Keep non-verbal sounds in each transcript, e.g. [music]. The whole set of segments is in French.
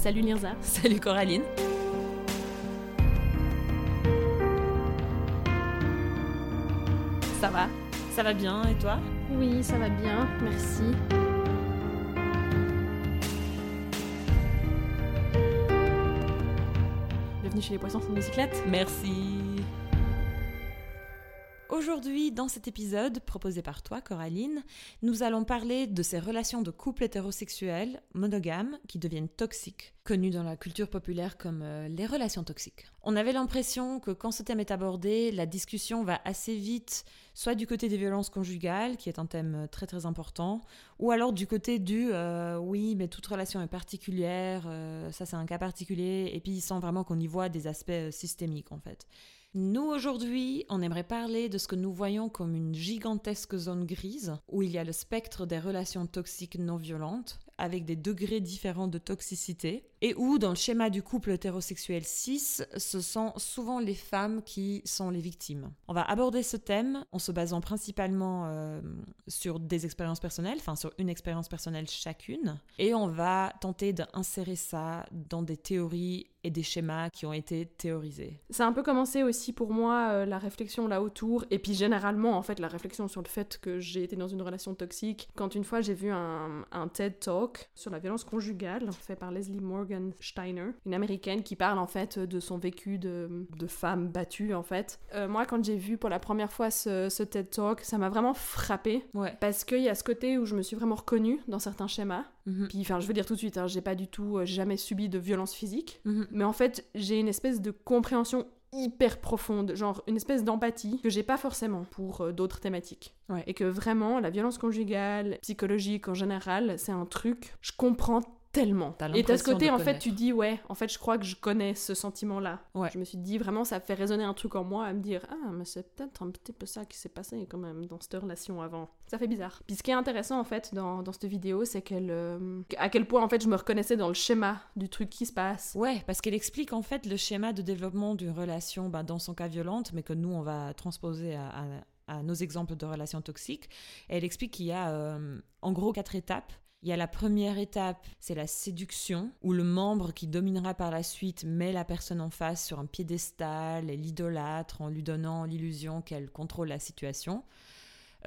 salut Lirza. [laughs] Salut Coraline. Ça va? Ça va bien et toi? Oui, ça va bien, merci. Bienvenue chez les poissons sans bicyclette. Merci. Aujourd'hui, dans cet épisode proposé par toi, Coraline, nous allons parler de ces relations de couple hétérosexuels monogames qui deviennent toxiques, connues dans la culture populaire comme euh, les relations toxiques. On avait l'impression que quand ce thème est abordé, la discussion va assez vite, soit du côté des violences conjugales, qui est un thème très très important, ou alors du côté du euh, oui, mais toute relation est particulière, euh, ça c'est un cas particulier, et puis sans vraiment qu'on y voit des aspects systémiques en fait. Nous, aujourd'hui, on aimerait parler de ce que nous voyons comme une gigantesque zone grise, où il y a le spectre des relations toxiques non violentes, avec des degrés différents de toxicité, et où, dans le schéma du couple hétérosexuel 6, ce sont souvent les femmes qui sont les victimes. On va aborder ce thème en se basant principalement euh, sur des expériences personnelles, enfin sur une expérience personnelle chacune, et on va tenter d'insérer ça dans des théories et des schémas qui ont été théorisés. Ça a un peu commencé aussi pour moi euh, la réflexion là autour, et puis généralement en fait la réflexion sur le fait que j'ai été dans une relation toxique, quand une fois j'ai vu un, un TED Talk sur la violence conjugale fait par Leslie Morgan Steiner, une américaine qui parle en fait de son vécu de, de femme battue en fait. Euh, moi quand j'ai vu pour la première fois ce, ce TED Talk, ça m'a vraiment frappé Ouais. parce qu'il y a ce côté où je me suis vraiment reconnue dans certains schémas. Mhm. Puis enfin je veux dire tout de suite, hein, j'ai pas du tout, euh, jamais subi de violence physique. Mhm. Mais en fait, j'ai une espèce de compréhension hyper profonde, genre une espèce d'empathie que j'ai pas forcément pour euh, d'autres thématiques. Ouais. Et que vraiment, la violence conjugale, psychologique en général, c'est un truc, je comprends tellement. T'as Et t'as ce côté, en fait, tu dis, ouais, en fait, je crois que je connais ce sentiment-là. Ouais. Je me suis dit, vraiment, ça fait résonner un truc en moi à me dire, ah, mais c'est peut-être un petit peu ça qui s'est passé quand même dans cette relation avant. Ça fait bizarre. Puis ce qui est intéressant, en fait, dans, dans cette vidéo, c'est qu'elle. euh, à quel point, en fait, je me reconnaissais dans le schéma du truc qui se passe. Ouais, parce qu'elle explique en fait le schéma de développement d'une relation, bah, dans son cas violente, mais que nous on va transposer à, à- à nos exemples de relations toxiques. Elle explique qu'il y a euh, en gros quatre étapes. Il y a la première étape, c'est la séduction, où le membre qui dominera par la suite met la personne en face sur un piédestal et l'idolâtre en lui donnant l'illusion qu'elle contrôle la situation.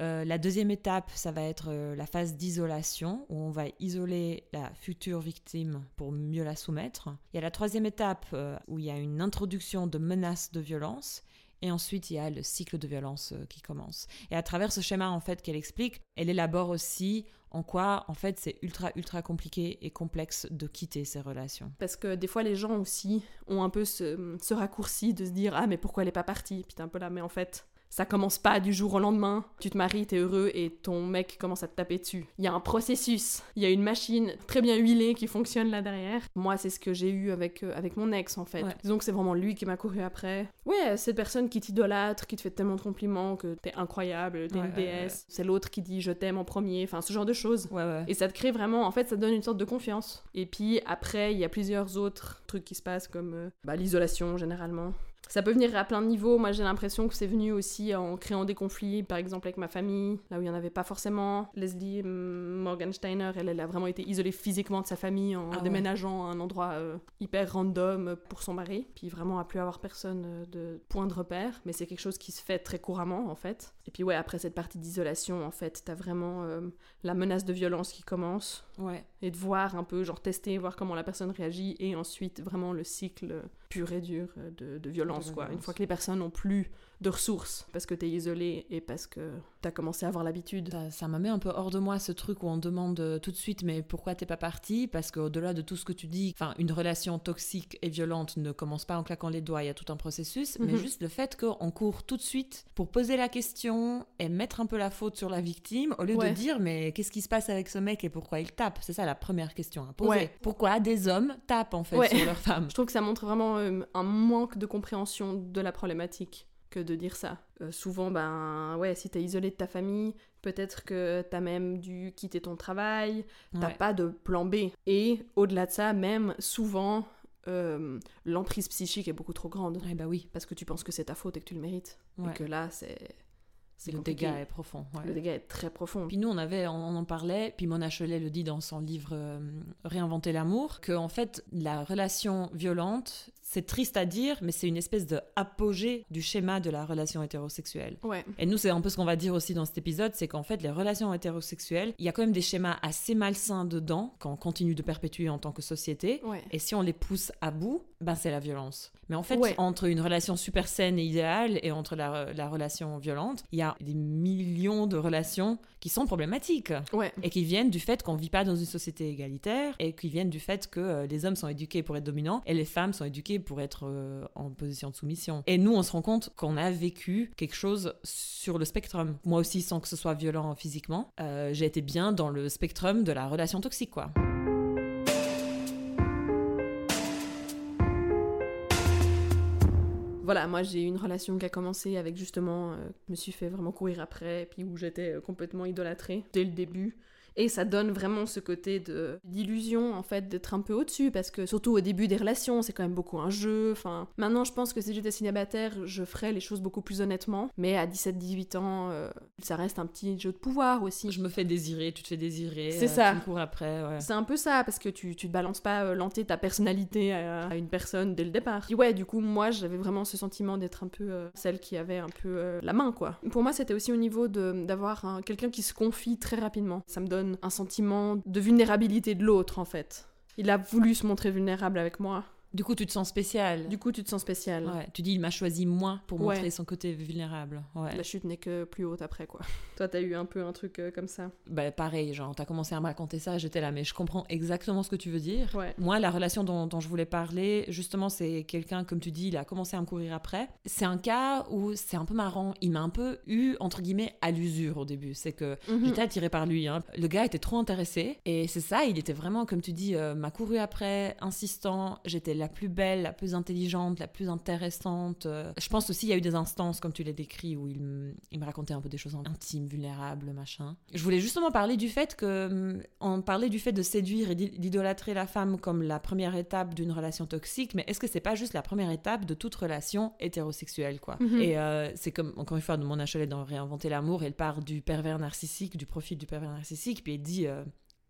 Euh, la deuxième étape, ça va être euh, la phase d'isolation, où on va isoler la future victime pour mieux la soumettre. Il y a la troisième étape, euh, où il y a une introduction de menaces de violence. Et ensuite, il y a le cycle de violence qui commence. Et à travers ce schéma, en fait, qu'elle explique, elle élabore aussi en quoi, en fait, c'est ultra, ultra compliqué et complexe de quitter ces relations. Parce que des fois, les gens aussi ont un peu ce, raccourci de se dire Ah, mais pourquoi elle est pas partie? Puis un peu là, mais en fait, ça commence pas du jour au lendemain. Tu te maries, t'es heureux et ton mec commence à te taper dessus. Il y a un processus, il y a une machine très bien huilée qui fonctionne là derrière. Moi, c'est ce que j'ai eu avec, euh, avec mon ex en fait. Ouais. Disons que c'est vraiment lui qui m'a couru après. Ouais, cette personne qui t'idolâtre, qui te fait tellement de compliments que t'es incroyable, t'es Ouais, une déesse. C'est l'autre qui dit je t'aime en premier, enfin ce genre de choses. Ouais, ouais. Et ça te crée vraiment, en fait, ça te donne une sorte de confiance. Et puis après, il y a plusieurs autres trucs qui se passent, comme euh, bah, l'isolation généralement. Ça peut venir à plein de niveaux. Moi, j'ai l'impression que c'est venu aussi en créant des conflits, par exemple avec ma famille, là où il n'y en avait pas forcément. Leslie Morgensteiner, elle, elle a vraiment été isolée physiquement de sa famille en Ah ouais. déménageant à un endroit euh, hyper random pour son mari. Puis vraiment à plus avoir personne euh, de point de repère. Mais c'est quelque chose qui se fait très couramment, en fait. Et puis ouais, après cette partie d'isolation, en fait, t'as vraiment euh, la menace de violence qui commence Ouais. Et de voir un peu, genre tester, voir comment la personne réagit et ensuite vraiment le cycle pur et dur de, de violence, De quoi. Une fois que les personnes n'ont plus de ressources parce que t'es isolé et parce que t'as commencé à avoir l'habitude. Ça, ça me met un peu hors de moi ce truc où on demande euh, tout de suite mais pourquoi t'es pas parti Parce qu'au-delà de tout ce que tu dis, enfin une relation toxique et violente ne commence pas en claquant les doigts, il y a tout un processus, mais Mhm. juste le fait qu'on court tout de suite pour poser la question et mettre un peu la faute sur la victime au lieu Ouais. de dire mais qu'est-ce qui se passe avec ce mec et pourquoi il tape? C'est ça la première question à poser. Ouais. Pourquoi des hommes tapent en fait Ouais. sur leurs [laughs] femmes Je trouve que ça montre vraiment euh, un manque de compréhension de la problématique que de dire ça. Euh, souvent, ben ouais, si t'es isolé de ta famille, peut-être que t'as même dû quitter ton travail, t'as Ouais. pas de plan B. Et au-delà de ça, même souvent, euh, l'emprise psychique est beaucoup trop grande. Ouais, bah oui. parce que tu penses que c'est ta faute et que tu le mérites. Ouais. Et que là, c'est c'est le compliqué. dégât est profond. ouais. Le dégât est très profond. Puis nous, on avait, on en parlait, puis Mona Cholet le dit dans son livre euh, Réinventer l'amour, que en fait, la relation violente, c'est triste à dire, mais c'est une espèce de apogée du schéma de la relation hétérosexuelle. Ouais. Et nous, c'est un peu ce qu'on va dire aussi dans cet épisode, c'est qu'en fait, les relations hétérosexuelles, il y a quand même des schémas assez malsains dedans, qu'on continue de perpétuer en tant que société. Ouais. Et si on les pousse à bout, ben c'est la violence. Mais en fait, Ouais. entre une relation super saine et idéale et entre la, la relation violente, il y a des millions de relations qui sont problématiques Ouais. et qui viennent du fait qu'on vit pas dans une société égalitaire et qui viennent du fait que euh, les hommes sont éduqués pour être dominants et les femmes sont éduquées pour être euh, en position de soumission. Et nous, on se rend compte qu'on a vécu quelque chose sur le spectrum. Moi aussi, sans que ce soit violent physiquement, euh, j'ai été bien dans le spectrum de la relation toxique, quoi. Voilà, moi j'ai eu une relation qui a commencé avec justement, euh, je me suis fait vraiment courir après, puis où j'étais euh, complètement idolâtrée dès le début. Et ça donne vraiment ce côté de d'illusion en fait d'être un peu au-dessus parce que surtout au début des relations c'est quand même beaucoup un jeu. Enfin maintenant je pense que si j'étais célibataire je ferais les choses beaucoup plus honnêtement. Mais à 17-18 ans euh, ça reste un petit jeu de pouvoir aussi. Je me fais désirer, tu te fais désirer. C'est euh, ça. Tu me cours après, ouais. C'est un peu ça, parce que tu, tu te balances pas euh, l'entier de ta personnalité à, à une personne dès le départ. Puis ouais, du coup, moi, j'avais vraiment ce sentiment d'être un peu euh, celle qui avait un peu la main, quoi. Pour moi, c'était aussi au niveau de- d'avoir un- quelqu'un qui se confie très rapidement. Ça me donne un sentiment de vulnérabilité de l'autre, en fait. Il a voulu se montrer vulnérable avec moi. Du coup, tu te sens spécial. Du coup, tu te sens spécial. Ouais, tu dis, il m'a choisi moi pour Ouais. montrer son côté vulnérable. Ouais. La chute n'est que plus haute après, quoi. [laughs] Toi, t'as eu un peu un truc euh, comme ça? Bah, pareil, genre, t'as commencé à me raconter ça, j'étais là, mais je comprends exactement ce que tu veux dire. Ouais. Moi, la relation dont, dont je voulais parler, justement, c'est quelqu'un, comme tu dis, il a commencé à me courir après. C'est un cas où c'est un peu marrant. Il m'a un peu eu, entre guillemets, à l'usure au début. C'est que Mhm. j'étais attirée par lui. hein. Le gars était trop intéressé. Et c'est ça, il était vraiment, comme tu dis, euh, m'a couru après, insistant. J'étais la plus belle, la plus intelligente, la plus intéressante. Euh, Je pense aussi, il y a eu des instances, comme tu l'as décrit, où il, me- il me racontait un peu des choses intimes, vulnérables, machin. Je voulais justement parler du fait que, hum, on parlait du fait de séduire et d'i- d'idolâtrer la femme comme la première étape d'une relation toxique, mais est-ce que c'est pas juste la première étape de toute relation hétérosexuelle, quoi? Mhm. Et euh, c'est comme, encore une fois, de mon HLE dans Réinventer l'amour, elle part du pervers narcissique, du profil du pervers narcissique, puis elle dit euh,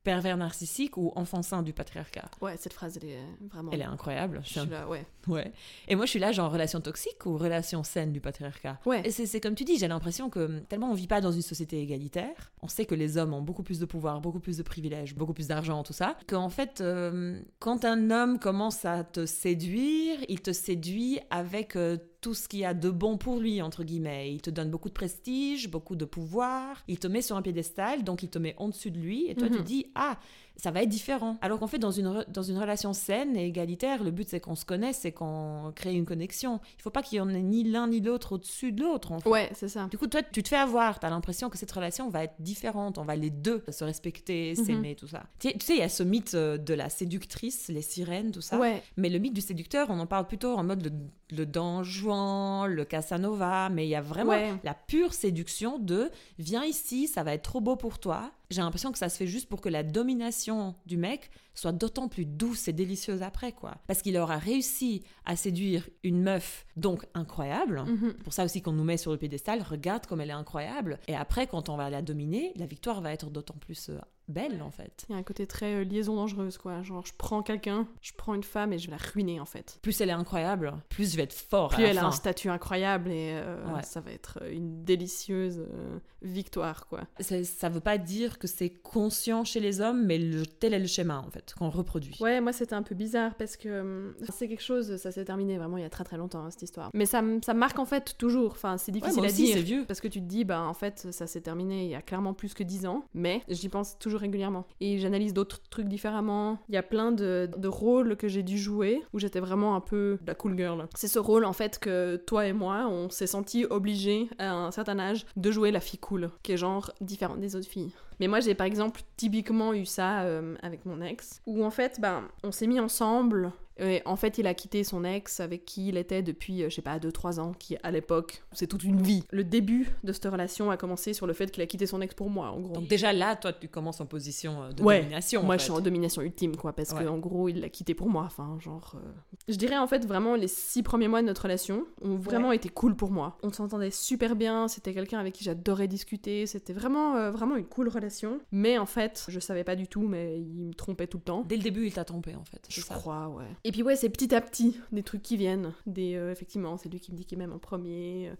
pervers narcissique ou enfant sain du patriarcat. Ouais, cette phrase, elle est vraiment. Elle est incroyable. Je suis là, ouais. Ouais. Et moi, je suis là, genre, relation toxique ou relation saine du patriarcat? Ouais. Et c'est comme tu dis, j'ai l'impression que hum, tellement on vit pas dans une société égalitaire, on sait que les hommes ont beaucoup plus de pouvoir, beaucoup plus de privilèges, beaucoup plus d'argent, tout ça, qu'en fait, euh, quand un homme commence à te séduire, il te séduit avec euh, tout ce qu'il y a de bon pour lui, entre guillemets. Il te donne beaucoup de prestige, beaucoup de pouvoir, il te met sur un piédestal, donc il te met en-dessus de lui, et toi tu Mhm. dis, ah, ça va être différent. Alors qu'en fait, dans une, dans une relation saine et égalitaire, le but c'est qu'on se connaisse, c'est qu'on crée une connexion. Il faut pas qu'il y en ait ni l'un ni l'autre au-dessus de l'autre. en fait. Ouais, c'est ça. Du coup, toi, tu te fais avoir. Tu as l'impression que cette relation va être différente. On va les deux se respecter, Mhm. s'aimer, tout ça. Tu sais- tu sais, il y a ce mythe euh, de la séductrice, les sirènes, tout ça. Ouais. Mais le mythe du séducteur, on en parle plutôt en mode le, le Don Juan, le Casanova. Mais il y a vraiment Ouais. la pure séduction de viens ici, ça va être trop beau pour toi. J'ai l'impression que ça se fait juste pour que la domination du mec soit d'autant plus douce et délicieuse après, quoi. Parce qu'il aura réussi à séduire une meuf, donc incroyable. Mhm. Pour ça aussi qu'on nous met sur le piédestal, regarde comme elle est incroyable. Et après, quand on va la dominer, la victoire va être d'autant plus euh, belle, en fait. Il y a un côté très euh, liaison dangereuse, quoi. Genre, je prends quelqu'un, je prends une femme et je vais la ruiner, en fait. Plus elle est incroyable, plus je vais être fort à Plus la elle a un statut incroyable et euh, Ouais. ça va être euh, une délicieuse euh, victoire, quoi. C'est- Ça veut pas dire que c'est conscient chez les hommes, mais le- tel est le schéma, en fait, qu'on reproduit. Ouais, moi c'était un peu bizarre parce que hum, c'est quelque chose, ça s'est terminé vraiment il y a très très longtemps hein, cette histoire. Mais ça, ça marque en fait toujours, enfin c'est Ouais, difficile moi à aussi, dire. c'est vieux. Parce que tu te dis, bah en fait ça s'est terminé il y a clairement plus que 10 ans, mais j'y pense toujours régulièrement. Et j'analyse d'autres trucs différemment. Il y a plein de, rôles que j'ai dû jouer où j'étais vraiment un peu la cool girl. C'est ce rôle en fait que toi et moi on s'est senti obligés à un certain âge de jouer la fille cool, qui est genre différente des autres filles. Mais moi, j'ai par exemple typiquement eu ça euh, avec mon ex, où en fait, ben, on s'est mis ensemble Et en fait, il a quitté son ex avec qui il était depuis, euh, je sais pas, 2-3 ans, qui à l'époque, c'est toute une vie. Le début de cette relation a commencé sur le fait qu'il a quitté son ex pour moi, en gros. Donc déjà là, toi, tu commences en position euh, de Ouais, domination. en Moi, fait. je suis en domination ultime, quoi, parce Ouais. que en gros, il l'a quitté pour moi. Enfin, genre. euh, Je dirais en fait vraiment les six premiers mois de notre relation ont vraiment été cool pour moi. On s'entendait super bien. C'était quelqu'un avec qui j'adorais discuter. C'était vraiment, euh, vraiment une cool relation. Mais en fait, je savais pas du tout, mais il me trompait tout le temps. Dès le début, il t'a trompé en fait. Je ça crois, ouais. Et puis ouais, c'est petit à petit des trucs qui viennent. Des, euh, effectivement, c'est lui qui me dit qu'il m'aime en premier. euh.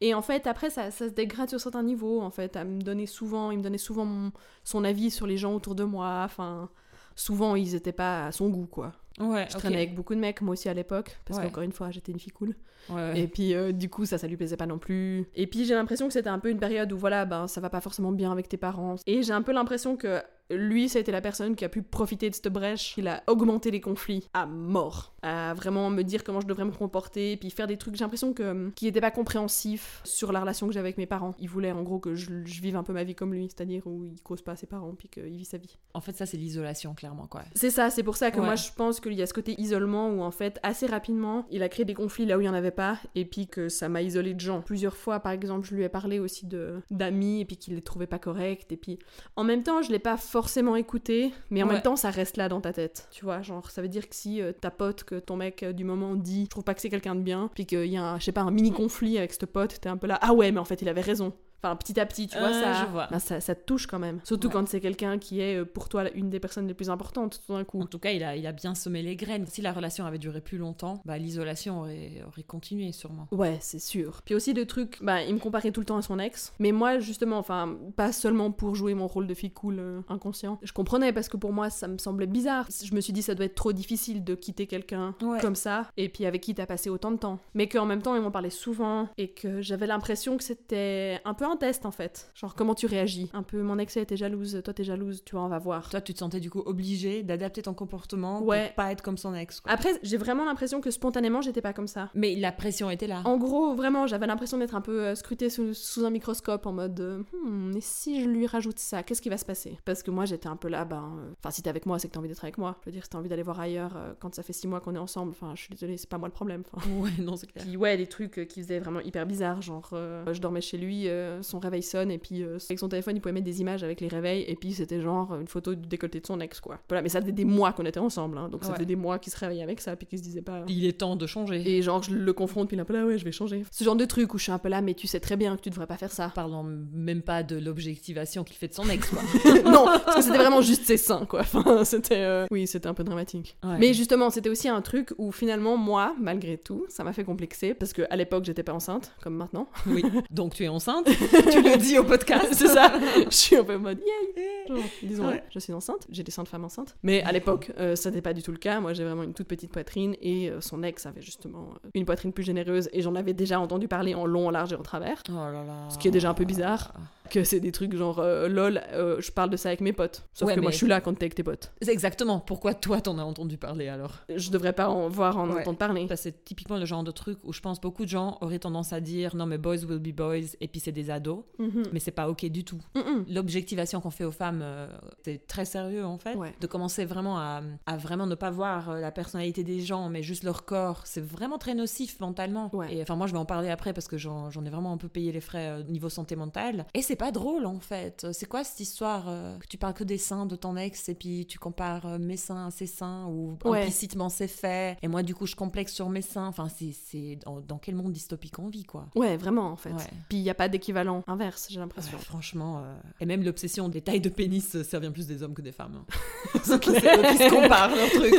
Et en fait, après, ça, ça se dégrade sur certains niveaux, en fait. À me donner souvent, il me donnait souvent son avis sur les gens autour de moi. Enfin, souvent, ils étaient pas à son goût, quoi. Ouais, Je traînais avec beaucoup de mecs, moi aussi à l'époque, parce Ouais. qu'encore une fois, j'étais une fille cool. Ouais. Et puis, euh, du coup, ça, ça lui plaisait pas non plus. Et puis, j'ai l'impression que c'était un peu une période où, voilà, ben, ça va pas forcément bien avec tes parents. Et j'ai un peu l'impression que lui, ça a été la personne qui a pu profiter de cette brèche. Il a augmenté les conflits à mort. À vraiment me dire comment je devrais me comporter, puis faire des trucs. J'ai l'impression que hum, qu'il était pas compréhensif sur la relation que j'avais avec mes parents. Il voulait, en gros, que je, je vive un peu ma vie comme lui, c'est-à-dire où il cause pas à ses parents, puis qu'il vit sa vie. En fait, ça, c'est l'isolation, clairement, quoi. C'est ça, c'est pour ça que Ouais. moi je pense qu'il y a ce côté isolement où en fait assez rapidement il a créé des conflits là où il n'y en avait pas et puis que ça m'a isolé de gens. Plusieurs fois par exemple je lui ai parlé aussi de d'amis et puis qu'il les trouvait pas corrects et puis en même temps je l'ai pas forcément écouté mais en Ouais. même temps ça reste là dans ta tête. Tu vois, genre ça veut dire que si euh, ta pote que ton mec euh, du moment dit je trouve pas que c'est quelqu'un de bien puis qu'il y a un, je sais pas un mini conflit avec ce pote, t'es un peu là ah ouais mais en fait il avait raison. Enfin, petit à petit, tu vois, Euh, ça, je vois. ben, ça, ça te touche quand même. Surtout Ouais. quand c'est quelqu'un qui est euh, pour toi une des personnes les plus importantes tout d'un coup. En tout cas, il a, il a bien semé les graines. Si la relation avait duré plus longtemps, bah, l'isolation aurait, aurait continué, sûrement. Ouais, c'est sûr. Puis aussi le truc, bah, il me comparait tout le temps à son ex. Mais moi, justement, enfin, pas seulement pour jouer mon rôle de fille cool euh, inconscient. Je comprenais parce que pour moi, ça me semblait bizarre. Je me suis dit, ça doit être trop difficile de quitter quelqu'un Ouais. comme ça, et puis avec qui t'as passé autant de temps. Mais qu'en même temps, il m'en parlait souvent, et que j'avais l'impression que c'était un peu un test en fait. Genre, comment tu réagis? Un peu, mon ex elle était jalouse, toi t'es jalouse, tu vois, on va voir. Toi, tu te sentais du coup obligé d'adapter ton comportement Ouais. pour pas être comme son ex. quoi. Après, j'ai vraiment l'impression que spontanément, j'étais pas comme ça. Mais la pression était là. En gros, vraiment, j'avais l'impression d'être un peu euh, scrutée sous, sous un microscope en mode euh, Hmm, et si je lui rajoute ça, qu'est-ce qui va se passer? Parce que moi j'étais un peu là, ben. euh, Enfin, si t'es avec moi, c'est que t'as envie d'être avec moi. Je veux dire, si t'as envie d'aller voir ailleurs euh, quand ça fait six mois qu'on est ensemble, enfin, je suis désolée, c'est pas moi le problème. Enfin. Ouais, non, c'est clair. Puis ouais, des trucs qui faisaient vraiment hyper bizarres, genre euh, je dormais chez lui, son réveil sonne et puis euh, avec son téléphone il pouvait mettre des images avec les réveils et puis c'était genre une photo du décolleté de son ex quoi. Voilà, mais ça faisait des mois qu'on était ensemble, hein, donc ça Ouais. faisait des mois qu'il se réveillait avec ça puis qu'il se disait pas. Il est temps de changer. Et genre, je le confronte, puis il est un peu là, ouais, je vais changer. Ce genre de truc où je suis un peu là, mais tu sais très bien que tu devrais pas faire ça. Parlant même pas de l'objectivation qu'il fait de son ex, quoi. [laughs] non, parce que c'était vraiment juste ses seins, quoi. Enfin, c'était. euh, Oui, c'était un peu dramatique. Ouais. Mais justement, c'était aussi un truc où finalement, moi, malgré tout, ça m'a fait complexer, parce qu'à l'époque, j'étais pas enceinte, comme maintenant. Oui. Donc tu es enceinte. [laughs] [laughs] tu le dis au podcast. C'est ça. Je suis un peu en mode, yay Genre, disons, Ouais. je suis enceinte, j'ai des seins de femme enceinte. Mais à l'époque, euh, ça n'était pas du tout le cas. Moi, j'ai vraiment une toute petite poitrine et euh, son ex avait justement euh, une poitrine plus généreuse et j'en avais déjà entendu parler en long, en large et en travers. Oh là là. Ce qui est déjà un peu bizarre. Que c'est des trucs genre, euh, lol, euh, je parle de ça avec mes potes. Sauf Ouais, que moi, je suis là quand t'es avec tes potes. C'est exactement. Pourquoi toi t'en as entendu parler alors? Je devrais pas en voir, en Ouais. entendre parler. C'est typiquement le genre de truc où je pense beaucoup de gens auraient tendance à dire non mais boys will be boys et puis c'est des ados, Mhm. mais c'est pas ok du tout. L'objectivation qu'on fait aux femmes, euh, c'est très sérieux en fait. Ouais. De commencer vraiment à, à vraiment ne pas voir la personnalité des gens, mais juste leur corps, c'est vraiment très nocif mentalement. Et enfin, moi je vais en parler après parce que j'en ai vraiment un peu payé les frais niveau santé mentale. Et c'est pas drôle en fait. C'est quoi cette histoire euh, que tu parles que des seins de ton ex et puis tu compares euh, mes seins à ses seins ou Ouais. implicitement c'est fait. Et moi du coup je complexe sur mes seins. Enfin, c'est- dans, dans quel monde dystopique on vit quoi. Ouais, vraiment, en fait. Ouais. Puis il y a pas d'équivalent inverse, j'ai l'impression. Ouais, franchement, euh, et même l'obsession des tailles de pénis, ça vient plus des hommes que des femmes. hein. [laughs] C'est qui se comparent leur truc.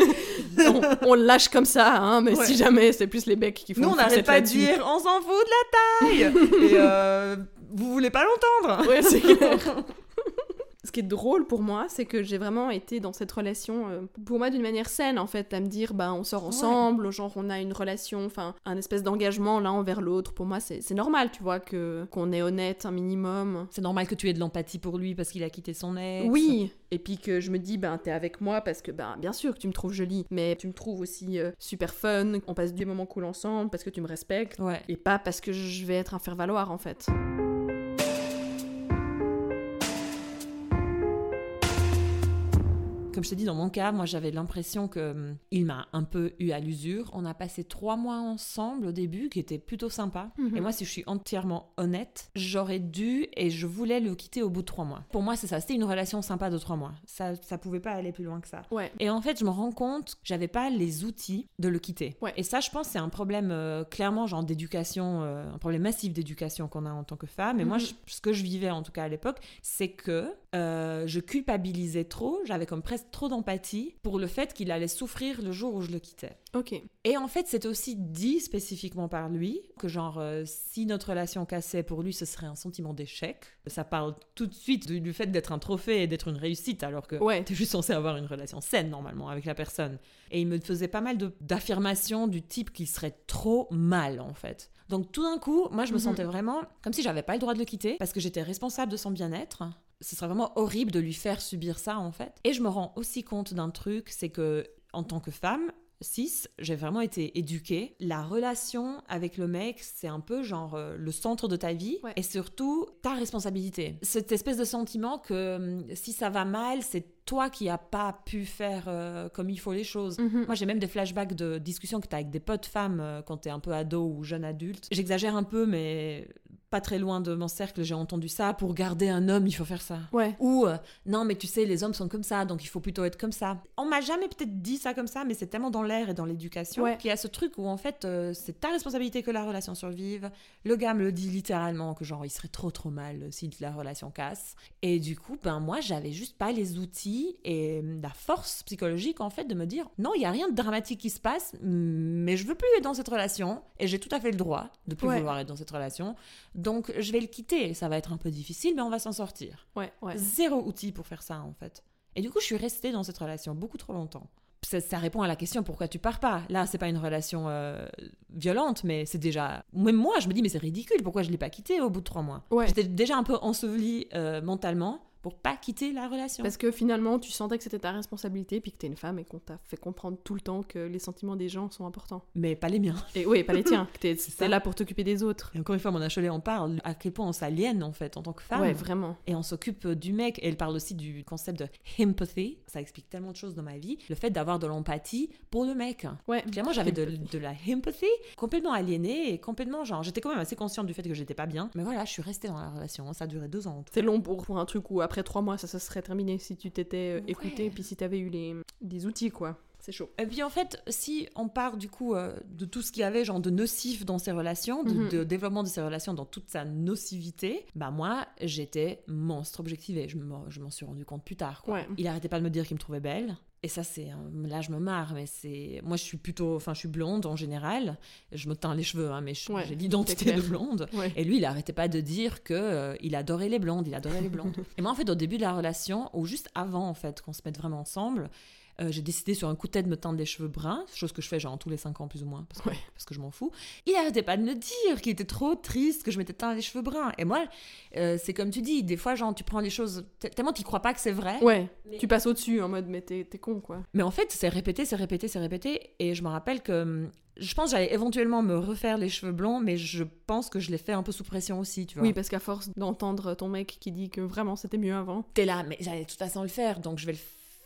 [laughs] on, lâche comme ça, hein, mais si jamais, c'est plus les becs qui font Nous, on n'arrête pas de dire on s'en fout de la taille [laughs] Et vous voulez pas l'entendre Ouais, c'est clair. [laughs] Ce qui est drôle pour moi, c'est que j'ai vraiment été dans cette relation, euh, pour moi d'une manière saine en fait, à me dire bah on sort ensemble, genre on a une relation, enfin un espèce d'engagement l'un envers l'autre. Pour moi c'est normal, tu vois, que qu'on est honnête un minimum. C'est normal que tu aies de l'empathie pour lui parce qu'il a quitté son ex. Oui, et puis que je me dis, ben t'es avec moi parce que, ben bien sûr que tu me trouves jolie, mais tu me trouves aussi euh, super fun, on passe des moments cool ensemble parce que tu me respectes, Ouais. et pas parce que je vais être un faire-valoir en fait. Comme je t'ai dit, dans mon cas, moi j'avais l'impression que hum, il m'a un peu eu à l'usure. On a passé trois mois ensemble au début, qui était plutôt sympa. Mhm. Et moi, si je suis entièrement honnête, j'aurais dû et je voulais le quitter au bout de trois mois. Pour moi, c'est ça. C'était une relation sympa de trois mois. Ça, ça pouvait pas aller plus loin que ça. Ouais. Et en fait, je me rends compte que j'avais pas les outils de le quitter. Ouais. Et ça, je pense, c'est un problème euh, clairement, genre d'éducation, euh, un problème massif d'éducation qu'on a en tant que femme. Et moi, Mhm. je- ce que je vivais en tout cas à l'époque, c'est que euh, je culpabilisais trop. J'avais comme presque trop d'empathie pour le fait qu'il allait souffrir le jour où je le quittais. Ok. Et en fait, c'est aussi dit spécifiquement par lui que genre euh, si notre relation cassait pour lui, ce serait un sentiment d'échec. Ça parle tout de suite du, du fait d'être un trophée et d'être une réussite, alors que Ouais. t'es juste censé avoir une relation saine normalement avec la personne. Et il me faisait pas mal d'affirmations du type qu'il serait trop mal en fait. Donc tout d'un coup, moi je me Mhm. sentais vraiment comme si j'avais pas le droit de le quitter parce que j'étais responsable de son bien-être. Ce serait vraiment horrible de lui faire subir ça en fait. Et je me rends aussi compte d'un truc, c'est que en tant que femme, 6, j'ai vraiment été éduquée. La relation avec le mec, c'est un peu genre euh, le centre de ta vie Ouais. et surtout ta responsabilité. Cette espèce de sentiment que hum, si ça va mal, c'est toi qui n'as pas pu faire euh, comme il faut les choses. Mhm. Moi, j'ai même des flashbacks de discussions que tu as avec des potes femmes euh, quand tu es un peu ado ou jeune adulte. J'exagère un peu, mais pas très loin de mon cercle, j'ai entendu ça. Pour garder un homme, il faut faire ça. Ouais. Ou euh, non, mais tu sais, les hommes sont comme ça, donc il faut plutôt être comme ça. On m'a jamais peut-être dit ça comme ça, mais c'est tellement dans l'air et dans l'éducation Ouais. qu'il y a ce truc où en fait euh, c'est ta responsabilité que la relation survive. Le gars me le dit littéralement que genre il serait trop trop mal si la relation casse. Et du coup, ben moi j'avais juste pas les outils et hum, la force psychologique en fait de me dire non, il y a rien de dramatique qui se passe, mais je veux plus être dans cette relation et j'ai tout à fait le droit de plus Ouais. vouloir être dans cette relation. Donc je vais le quitter. Ça va être un peu difficile, mais on va s'en sortir Ouais. Ouais. zéro outil pour faire ça en fait. Et du coup, je suis restée dans cette relation beaucoup trop longtemps. Ça, ça répond à la question pourquoi tu pars pas? Là, c'est pas une relation euh, violente, mais c'est déjà. Même moi, je me dis mais c'est ridicule. Pourquoi je l'ai pas quitté au bout de trois mois? Ouais. J'étais déjà un peu ensevelie euh, mentalement pour pas quitter la relation. Parce que finalement, tu sentais que c'était ta responsabilité, puis que t'es une femme et qu'on t'a fait comprendre tout le temps que les sentiments des gens sont importants. Mais pas les miens. Et oui, pas les tiens. que [laughs] T'es là pour t'occuper des autres. Et encore une fois, mon achelet en parle à quel point on s'aliène en fait en tant que femme. Ouais, vraiment. Et on s'occupe du mec. Et elle parle aussi du concept de empathy. Ça explique tellement de choses dans ma vie. Le fait d'avoir de l'empathie pour le mec. Ouais. Clairement, j'avais de, de la empathy, complètement aliénée et complètement genre, j'étais quand même assez consciente du fait que j'étais pas bien. Mais voilà, je suis restée dans la relation. Ça a duré deux ans. C'est long pour, pour un truc où après trois mois, ça, ça serait terminé si tu t'étais euh, écouté, Ouais. puis si t'avais eu les, des outils, quoi. C'est chaud. Et puis en fait, si on part du coup euh, de tout ce qu'il y avait genre de nocif dans ces relations, de, Mhm. de développement de ces relations dans toute sa nocivité, bah moi j'étais monstre objectivée. Je m'en je m'en suis rendu compte plus tard. quoi. Ouais. Il arrêtait pas de me dire qu'il me trouvait belle. Et ça, c'est. Là, je me marre, mais c'est. Moi, je suis plutôt. Enfin, je suis blonde en général. Je me teins les cheveux, hein, mais Ouais, j'ai l'identité de blonde. Ouais. Et lui, il arrêtait pas de dire que euh, il adorait les blondes, il adorait les [laughs] blondes. et moi, en fait, au début de la relation, ou juste avant, en fait, qu'on se mette vraiment ensemble, euh, j'ai décidé sur un coup de tête de me teindre les cheveux bruns, chose que je fais genre tous les 5 ans plus ou moins, parce que, Ouais. parce que je m'en fous. Il arrêtait pas de me dire qu'il était trop triste que je m'étais teint les cheveux bruns. Et moi, euh, c'est comme tu dis, des fois, genre, tu prends les choses tellement tu crois pas que c'est vrai. Ouais. Mais- Tu passes au-dessus en mode, mais t'es t'es con, quoi. Mais en fait, c'est répété, c'est répété, c'est répété. Et je me rappelle que hum, je pense que j'allais éventuellement me refaire les cheveux blonds, mais je pense que je l'ai fait un peu sous pression aussi, tu vois. Oui, parce qu'à force d'entendre ton mec qui dit que vraiment c'était mieux avant. t'es là, mais j'allais de toute façon le faire, donc je vais le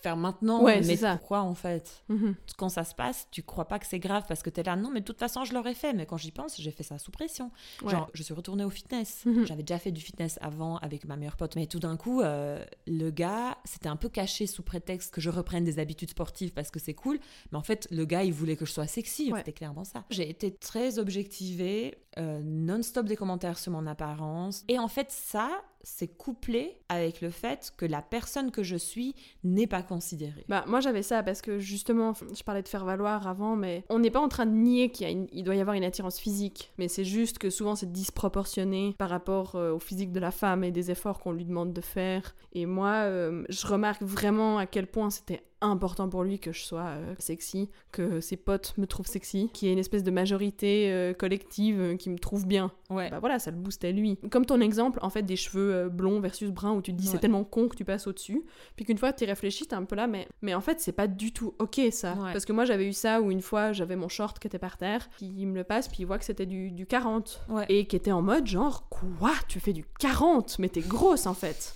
faire maintenant. Ouais, mais ça. pourquoi en fait? Mhm. Quand ça se passe, tu crois pas que c'est grave parce que t'es là, non, mais de toute façon je l'aurais fait. Mais quand j'y pense, j'ai fait ça sous pression. Ouais. Genre, je suis retournée au fitness. Mhm. J'avais déjà fait du fitness avant avec ma meilleure pote, mais tout d'un coup, euh, le gars, c'était un peu caché sous prétexte que je reprenne des habitudes sportives parce que c'est cool. Mais en fait, le gars, il voulait que je sois sexy. Ouais. C'était clairement ça. J'ai été très objectivée, euh, non-stop des commentaires sur mon apparence. Et en fait, ça, c'est couplé avec le fait que la personne que je suis n'est pas considérée. Bah, moi j'avais ça parce que justement, je parlais de faire valoir avant, mais on n'est pas en train de nier qu'il doit y avoir une attirance physique, mais c'est juste que souvent c'est disproportionné par rapport euh, au physique de la femme et des efforts qu'on lui demande de faire. Et moi, euh, je remarque vraiment à quel point c'était important pour lui que je sois euh, sexy, que ses potes me trouvent sexy, qu'il y ait une espèce de majorité euh, collective euh, qui me trouve bien. Ouais. Bah voilà, ça le boostait lui. Comme ton exemple, en fait, des cheveux blonds versus bruns où tu te dis Ouais. c'est tellement con que tu passes au-dessus. Puis qu'une fois tu réfléchis, t'es un peu là, mais, mais en fait, c'est pas du tout ok ça. Ouais. Parce que moi j'avais eu ça où une fois j'avais mon short qui était par terre, il me le passe, puis il voit que c'était du, du 40. Ouais. Et qui était en mode genre, quoi? Tu fais du 40 Mais t'es grosse en fait.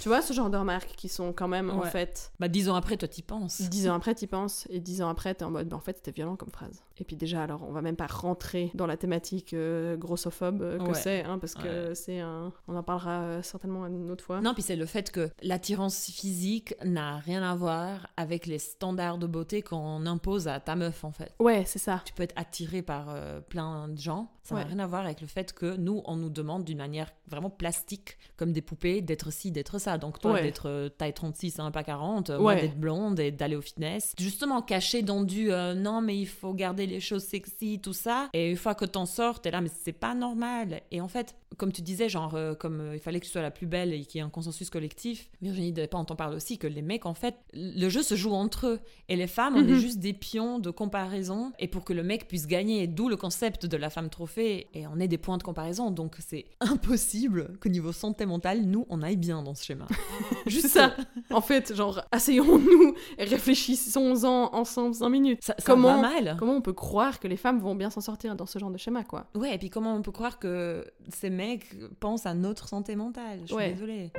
Tu vois, ce genre de remarques qui sont quand même, en fait, Bah, dix ans après, toi, t'y penses. dix ans après, t'y penses, et dix ans après, t'es en mode, bah, en fait, c'était violent comme phrase. Et puis déjà, alors, on va même pas rentrer dans la thématique euh, grossophobe euh, que Ouais. c'est, hein, parce que c'est un... On en parlera euh, certainement une autre fois. Non, puis c'est le fait que l'attirance physique n'a rien à voir avec les standards de beauté qu'on impose à ta meuf, en fait. Ouais, c'est ça. Tu peux être attiré par euh, plein de gens. Ça n'a Ouais. rien à voir avec le fait que nous, on nous demande d'une manière vraiment plastique, comme des poupées, d'être ci, d'être ça. Donc toi, Ouais. d'être euh, taille 36, hein, pas 40, euh, moi Ouais. d'être blonde et d'aller au fitness. Justement, caché dans du euh, non, mais il faut garder les choses sexy, tout ça. Et une fois que t'en sors, t'es là, mais c'est pas normal. Et en fait, comme tu disais, genre, euh, comme euh, il fallait que tu sois la plus belle et qu'il y ait un consensus collectif, Virginie Despentes en parle aussi, que les mecs, en fait, le jeu se joue entre eux. Et les femmes, on Mhm. est juste des pions de comparaison. Et pour que le mec puisse gagner, d'où le concept de la femme trophée, et on est des points de comparaison. Donc c'est [laughs] impossible qu'au niveau santé mentale, nous, on aille bien dans ce schéma. [laughs] Juste ça. En fait, genre, asseyons-nous réfléchissons-en ensemble 5 minutes. Ça, ça Comment- va mal. Comment on peut croire que les femmes vont bien s'en sortir dans ce genre de schéma, quoi? Ouais, et puis comment on peut croire que ces mecs pensent à notre santé mentale Je suis Ouais. désolée.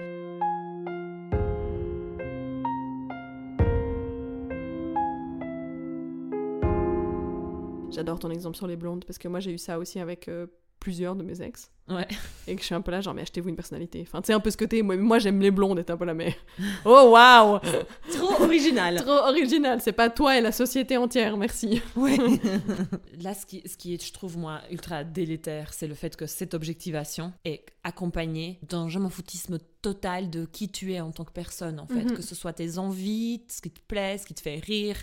J'adore ton exemple sur les blondes, parce que moi j'ai eu ça aussi avec euh, plusieurs de mes ex. Ouais. Et que je suis un peu là, genre, mais achetez-vous une personnalité. Enfin, tu sais, un peu ce côté, moi, moi j'aime les blondes, et t'es un peu la mère. [laughs] Oh waouh Trop original. Trop original, c'est pas toi et la société entière, merci. Ouais. [laughs] [laughs] Là, ce qui, ce qui est, je trouve, moi, ultra délétère, c'est le fait que cette objectivation est accompagnée d'un je m'en foutisme total de qui tu es en tant que personne, en fait. Mhm. Que ce soit tes envies, ce qui te plaît, ce qui te fait rire,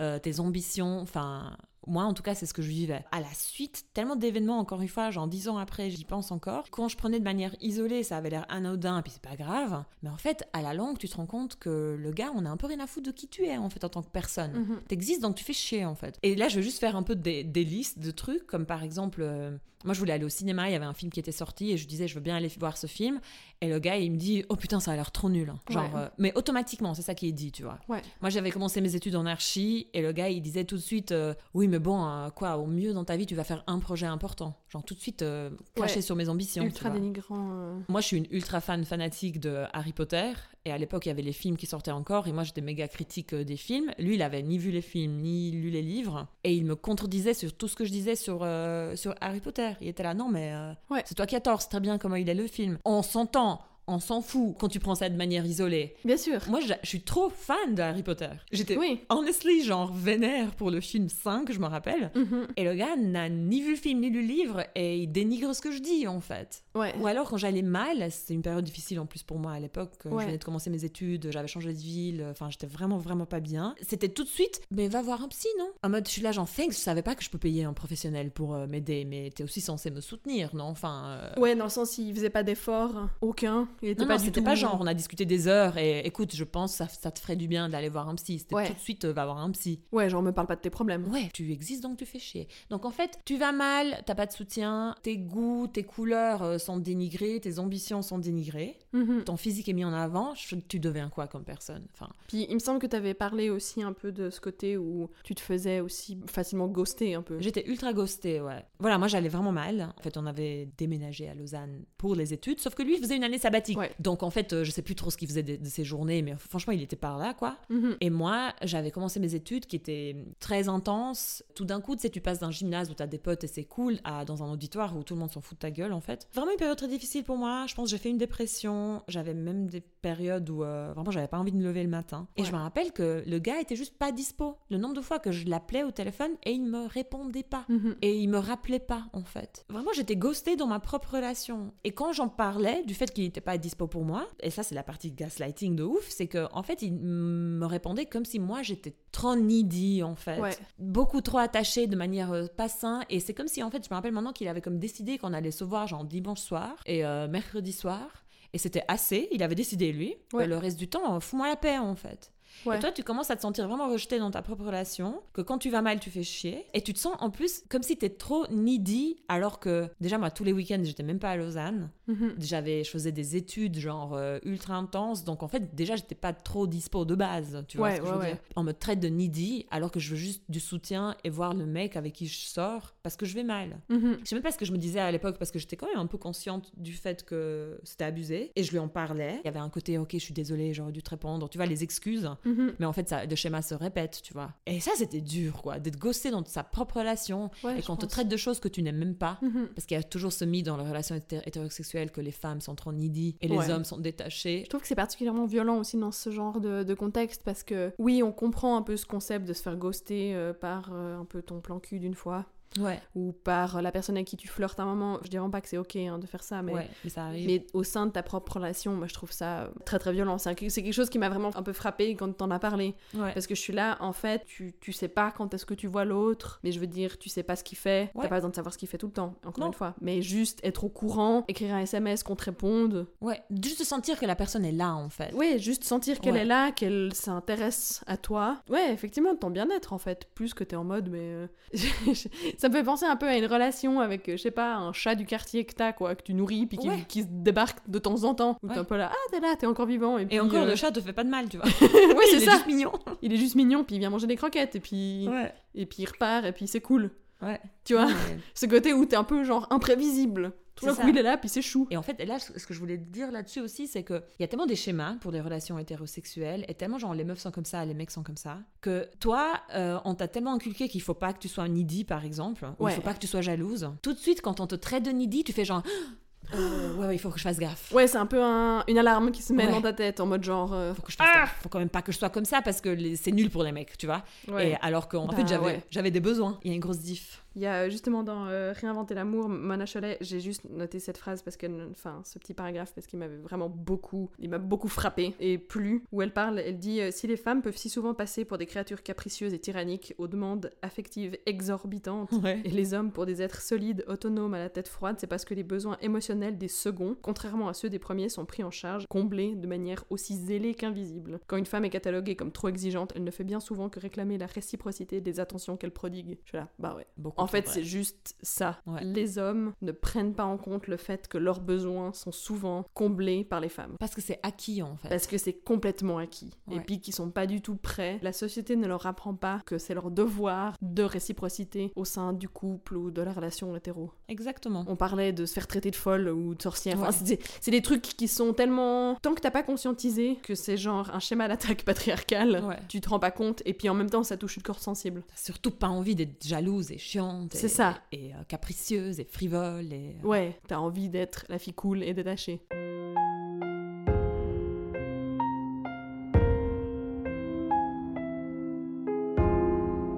euh, tes ambitions, enfin... Moi, en tout cas, c'est ce que je vivais. À la suite, tellement d'événements, encore une fois, genre dix ans après, j'y pense encore. Quand je prenais de manière isolée, ça avait l'air anodin, et puis c'est pas grave. Mais en fait, à la longue, tu te rends compte que le gars, on a un peu rien à foutre de qui tu es, en fait, en tant que personne. Mhm. T'existes donc tu fais chier en fait. Et là je vais juste faire un peu des, des listes de trucs comme par exemple euh, moi je voulais aller au cinéma, il y avait un film qui était sorti et je disais je veux bien aller voir ce film et le gars il me dit oh putain ça a l'air trop nul. hein. Genre Ouais. euh, mais automatiquement c'est ça qui est dit tu vois. Ouais. Moi j'avais commencé mes études en archi et le gars il disait tout de suite euh, oui mais bon euh, quoi au mieux dans ta vie tu vas faire un projet important. Genre tout de suite euh, cracher Ouais. sur mes ambitions. Ultra dénigrant. euh. Moi, je suis une ultra fan fanatique de Harry Potter. Et à l'époque, il y avait les films qui sortaient encore. Et moi, j'étais méga critique euh, des films. Lui, il avait ni vu les films, ni lu les livres. Et il me contredisait sur tout ce que je disais sur, sur Harry Potter. Il était là, non, mais Ouais. c'est toi qui as tort. C'est très bien comment il est le film. On s'entend. On s'en fout quand tu prends ça de manière isolée. Bien sûr. Moi, je, je suis trop fan de Harry Potter. J'étais Oui. honestly genre vénère pour le film 5, je me rappelle. Mhm. Et le gars n'a ni vu le film ni lu le livre et il dénigre ce que je dis en fait. Ouais. Ou alors quand j'allais mal, c'était une période difficile en plus pour moi à l'époque. euh, Ouais. Je venais de commencer mes études, j'avais changé de ville, enfin j'étais vraiment vraiment pas bien. C'était tout de suite, mais va voir un psy non? En mode je suis là j'en fais, je savais pas que je peux payer un professionnel pour euh, m'aider, mais t'es aussi censé me soutenir non? Enfin. euh, Ouais, dans le sens, il faisait pas d'effort, aucun. Il était Non, pas non, du c'était tout. pas genre on a discuté des heures et écoute, je pense ça, ça te ferait du bien d'aller voir un psy. C'était Ouais. tout de suite euh, va voir un psy. Ouais, genre, me parle pas de tes problèmes. Ouais, tu existes donc tu fais chier. Donc en fait, tu vas mal, t'as pas de soutien, tes goûts, tes couleurs euh, sont dénigrés, tes ambitions sont dénigrées, Mhm. ton physique est mis en avant, je- tu deviens quoi comme personne Enfin, Puis il me semble que t'avais parlé aussi un peu de ce côté où tu te faisais aussi facilement ghoster un peu. j'étais ultra ghostée, ouais. Voilà, moi j'allais vraiment mal. En fait, on avait déménagé à Lausanne pour les études, sauf que lui il faisait une année sabbatique. Ouais. Donc en fait, euh, je sais plus trop ce qu'il faisait de, de ses journées, mais franchement, il était par là, quoi. Mhm. Et moi, j'avais commencé mes études qui étaient très intenses. Tout d'un coup, tu sais, tu passes d'un gymnase où t'as des potes et c'est cool à dans un auditoire où tout le monde s'en fout de ta gueule, en fait. Vraiment une période très difficile pour moi. Je pense que j'ai fait une dépression. J'avais même des périodes où euh, vraiment j'avais pas envie de me lever le matin. Et Ouais. je me rappelle que le gars était juste pas dispo. Le nombre de fois que je l'appelais au téléphone et il me répondait pas. Mhm. Et il me rappelait pas, en fait. Vraiment, j'étais ghostée dans ma propre relation. Et quand j'en parlais du fait qu'il n'était pas dispo pour moi, et ça, c'est la partie gaslighting de ouf, c'est que en fait, il me répondait comme si moi, j'étais trop needy, en fait. Ouais. Beaucoup trop attachée de manière euh, pas sain. Et c'est comme si, en fait, je me rappelle maintenant qu'il avait comme décidé qu'on allait se voir, genre dimanche soir et euh, mercredi soir. Et c'était assez, il avait décidé lui. Ouais. Le reste du temps, euh, fous-moi la paix, en fait. Ouais. Et toi, tu commences à te sentir vraiment rejeté dans ta propre relation, que quand tu vas mal, tu fais chier. Et tu te sens en plus comme si t'es trop needy, alors que déjà, moi, tous les week-ends, j'étais même pas à Lausanne. Mhm. J'avais, je faisais des études genre euh, ultra intenses, donc en fait, déjà, j'étais pas trop dispo de base, tu vois Ouais, ce que je veux dire. On me traite de needy, alors que je veux juste du soutien et voir le mec avec qui je sors parce que je vais mal. Mhm. Je sais même pas ce que je me disais à l'époque parce que j'étais quand même un peu consciente du fait que c'était abusé et je lui en parlais. Il y avait un côté ok, je suis désolée, j'aurais dû te répondre, tu vois, les excuses. Mhm. Mais en fait, ça, le schéma se répète, tu vois. Et ça, c'était dur, quoi, d'être ghosté dans sa propre relation Ouais, et qu'on te traite de choses que tu n'aimes même pas. Mhm. Parce qu'il y a toujours ce mythe dans les relations hété- hétérosexuelles que les femmes sont trop needy et les Ouais. hommes sont détachés. Je trouve que c'est particulièrement violent aussi dans ce genre de, de contexte parce que oui, on comprend un peu ce concept de se faire ghoster euh, par euh, un peu ton plan cul d'une fois Ouais, ou par la personne avec qui tu flirtes un moment. Je dirais pas que c'est ok hein, de faire ça, mais, ouais, mais ça arrive. mais au sein de ta propre relation, moi je trouve ça très très violent. C'est quelque chose qui m'a vraiment un peu frappé quand t'en as parlé. Ouais. Parce que je suis là, en fait, tu, tu sais pas quand est-ce que tu vois l'autre, mais je veux dire, tu sais pas ce qu'il fait. T'as pas besoin de savoir ce qu'il fait tout le temps, encore Non. une fois. Mais juste être au courant, écrire un SMS, qu'on te réponde. Ouais, juste sentir que la personne est là, en fait. Ouais, juste sentir qu'elle est là, qu'elle s'intéresse à toi. Ouais, effectivement, ton bien-être, en fait. Plus que t'es en mode, mais. euh, [laughs] ça me fait penser un peu à une relation avec, euh, je sais pas, un chat du quartier que t'as, quoi, que tu nourris, puis qui, Ouais. qui se débarque de temps en temps. Où t'es Ouais. un peu là, ah, t'es là, t'es encore vivant. Et, puis, Et encore, euh, le chat te fait pas de mal, tu vois. [laughs] Oui, c'est Il est ça. juste mignon. Il est juste mignon, puis il vient manger des croquettes, et puis. Ouais. Et puis il repart, et puis c'est cool. Ouais. Tu vois. [laughs] Ce côté où t'es un peu genre imprévisible. Tout d'un coup, il est là, puis c'est chou. Et en fait, là, ce que je voulais te dire là-dessus aussi, c'est qu'il y a tellement des schémas pour les relations hétérosexuelles, et tellement genre les meufs sont comme ça, les mecs sont comme ça, que toi, euh, on t'a tellement inculqué qu'il faut pas que tu sois un needy, par exemple, ou Ouais. il faut pas que tu sois jalouse. Tout de suite, quand on te traite de needy, tu fais genre, [gasps] Euh, ouais, ouais, il faut que je fasse gaffe. Ouais, c'est un peu un- une alarme qui se met Ouais. dans ta tête, en mode genre. euh, Faut que je fasse. Faut quand même pas que je sois comme ça parce que c'est nul pour les mecs, tu vois. ouais. Et alors qu'en Bah, fait, j'avais des besoins. Il y a une grosse diff. Il y a euh, justement dans euh, Réinventer l'amour, Mona Cholet, j'ai juste noté cette phrase parce qu'elle, enfin, ce petit paragraphe parce qu'il m'avait vraiment beaucoup, il m'a beaucoup frappé et plu. Où elle parle, elle dit euh, si les femmes peuvent si souvent passer pour des créatures capricieuses et tyranniques aux demandes affectives exorbitantes. Ouais. Et les hommes pour des êtres solides, autonomes, à la tête froide, c'est parce que les besoins émotionnels des seconds, contrairement à ceux des premiers, sont pris en charge, comblés de manière aussi zélée qu'invisible. Quand une femme est cataloguée comme trop exigeante, elle ne fait bien souvent que réclamer la réciprocité des attentions qu'elle prodigue. Je suis là, bah ouais. Beaucoup En fait, c'est juste ça. Ouais. Les hommes ne prennent pas en compte le fait que leurs besoins sont souvent comblés par les femmes. Parce que c'est acquis en fait. Parce que c'est complètement acquis. Et puis qu'ils sont pas du tout prêts. La société ne leur apprend pas que c'est leur devoir de réciprocité au sein du couple ou de la relation hétéro. Exactement. On parlait de se faire traiter de folle ou de sorcière. Ouais. c'est c'est des trucs qui sont tellement. Tant que t'as pas conscientisé que c'est genre un schéma d'attaque [laughs] patriarcal, Ouais. tu te rends pas compte. Et puis en même temps, ça touche le corps sensible. T'as surtout pas envie d'être jalouse et C'est et- ça. Et, euh, capricieuse et frivole. Et... euh, Ouais, t'as envie d'être la fille cool et détachée.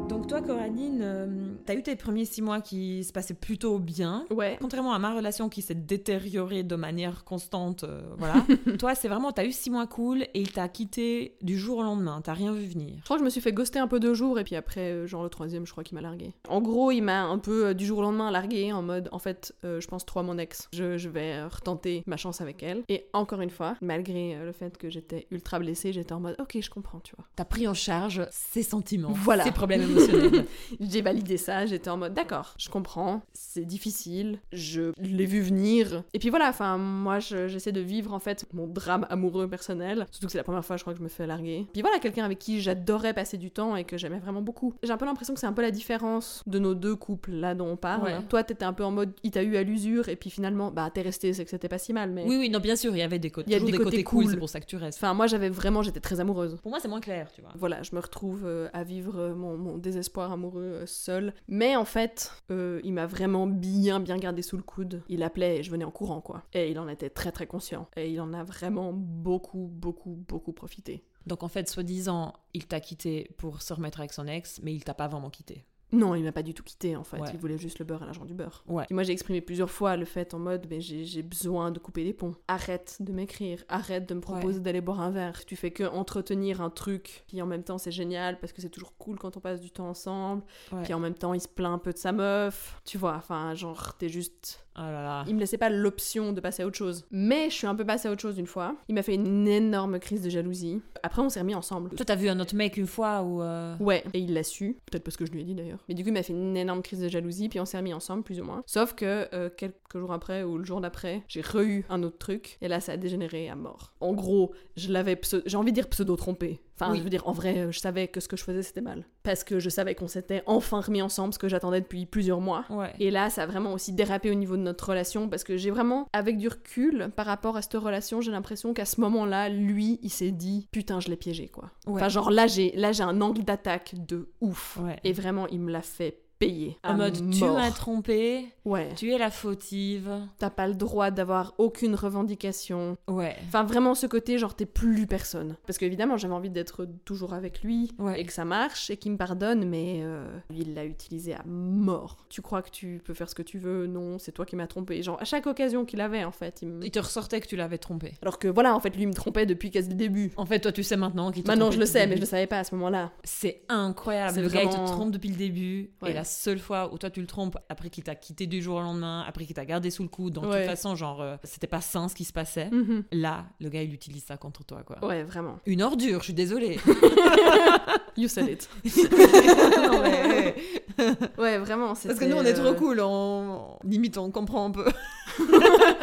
Donc toi, Coraline, euh, t'as eu tes premiers six mois qui se passaient plutôt bien. Ouais. Contrairement à ma relation qui s'est détériorée de manière constante, euh, voilà. [laughs] toi, c'est vraiment, t'as eu six mois cool et il t'a quitté du jour au lendemain. T'as rien vu venir. Je crois que je me suis fait ghoster un peu deux jours et puis après, euh, genre le troisième, je crois qu'il m'a largué. En gros, il m'a un peu euh, du jour au lendemain largué en mode, en fait, euh, je pense trop à mon ex. Je, je vais retenter ma chance avec elle. Et encore une fois, malgré euh, le fait que j'étais ultra blessée, j'étais en mode, ok, je comprends, tu vois. T'as pris en charge ses sentiments, Voilà. ses problèmes émotionnels. [laughs] J'ai validé ça, j'étais en mode, d'accord, je comprends, c'est difficile, je l'ai vu venir. Et puis voilà, enfin, moi, je- j'essaie de vivre en fait mon drame amoureux personnel. Surtout que c'est la première fois, je crois, que je me fais larguer. Puis voilà, quelqu'un avec qui j'adorais passer du temps et que j'aimais vraiment beaucoup. J'ai un peu l'impression que c'est un peu la différence de nos deux couples là dont on parle. Ouais. Toi, t'étais un peu en mode, il t'a eu à l'usure et puis finalement, bah, t'es resté, c'est que c'était pas si mal. Mais oui, oui, non, bien sûr, il y avait des côtés, Il y a toujours des des côtés côtés cool, cool. c'est pour ça que tu restes. enfin, moi, j'avais vraiment, j'étais très amoureuse. Pour moi, c'est moins clair, tu vois. Voilà, je me retrouve euh, à vivre euh, mon, mon désespoir amoureux euh, seul. Mais en fait, euh, il m'a vraiment bien, bien gardé sous le coude. Il appelait et je venais en courant, quoi. Et il en était très, très conscient. Et il en a vraiment beaucoup, beaucoup, beaucoup profité. Donc en fait, soi-disant, il t'a quitté pour se remettre avec son ex, mais il t'a pas vraiment quitté. Non, il m'a pas du tout quitté, en fait. Ouais. Il voulait juste le beurre à l'argent du beurre. Ouais. Et moi, j'ai exprimé plusieurs fois le fait en mode, mais j'ai besoin de couper des ponts. Arrête de m'écrire. Arrête de me proposer d'aller boire un verre. Tu fais que entretenir un truc. Puis en même temps, c'est génial parce que c'est toujours cool quand on passe du temps ensemble. Puis en même temps, il se plaint un peu de sa meuf. Tu vois, enfin, genre, t'es juste Oh là là. Il me laissait pas l'option de passer à autre chose. Mais je suis un peu passée à autre chose une fois. Il m'a fait une énorme crise de jalousie. Après, on s'est remis ensemble. Toi, t'as vu un autre mec une fois ou. euh, Ouais, et il l'a su, peut-être parce que je lui ai dit d'ailleurs. Mais du coup, il m'a fait une énorme crise de jalousie, puis on s'est remis ensemble, plus ou moins. Sauf que euh, quelques jours après, ou le jour d'après, j'ai re-eu un autre truc, et là, ça a dégénéré à mort. En gros, je l'avais, j'ai envie de dire pseudo-trompé. Enfin, Oui. je veux dire, en vrai, euh, je savais que ce que je faisais, c'était mal. Parce que je savais qu'on s'était enfin remis ensemble, ce que j'attendais depuis plusieurs mois. Ouais. Et là, ça a vraiment aussi dérapé au niveau de notre relation parce que j'ai vraiment, avec du recul par rapport à cette relation, j'ai l'impression qu'à ce moment-là, lui, il s'est dit putain, je l'ai piégé quoi. Ouais. Enfin, genre là, j'ai là j'ai un angle d'attaque de ouf. Ouais. Et vraiment, il me l'a fait payer. En à mode, tu m'as trompé, Ouais. tu es la fautive. T'as pas le droit d'avoir aucune revendication. Ouais. Enfin, vraiment ce côté, genre, t'es plus personne. Parce qu'évidemment, j'avais envie d'être toujours avec lui Ouais. et que ça marche et qu'il me pardonne, mais euh, lui, il l'a utilisé à mort. Tu crois que tu peux faire ce que tu veux? Non, c'est toi qui m'as trompé. Genre, à chaque occasion qu'il avait, en fait, il me... Il te ressortait que tu l'avais trompé. Alors que voilà, en fait, lui il me trompait depuis quasi le début. En fait, toi, tu sais maintenant qu'il te Maintenant, je le sais, mais je le savais pas à ce moment-là. C'est incroyable. C'est Le gars, il te trompe depuis le début. Ouais. Et la seule fois où toi, tu le trompes, après qu'il t'a quitté du jour au lendemain, après qu'il t'a gardé sous le coude, donc de Ouais. toute façon, genre, euh, c'était pas sain ce qui se passait. Mhm. Là, le gars, il utilise ça contre toi, quoi. Ouais, vraiment. Une ordure, je suis désolée. [laughs] You said it. [laughs] Non, mais- Ouais, vraiment. Parce que nous, on est euh, trop cool. On... Limite, on comprend un peu. [laughs]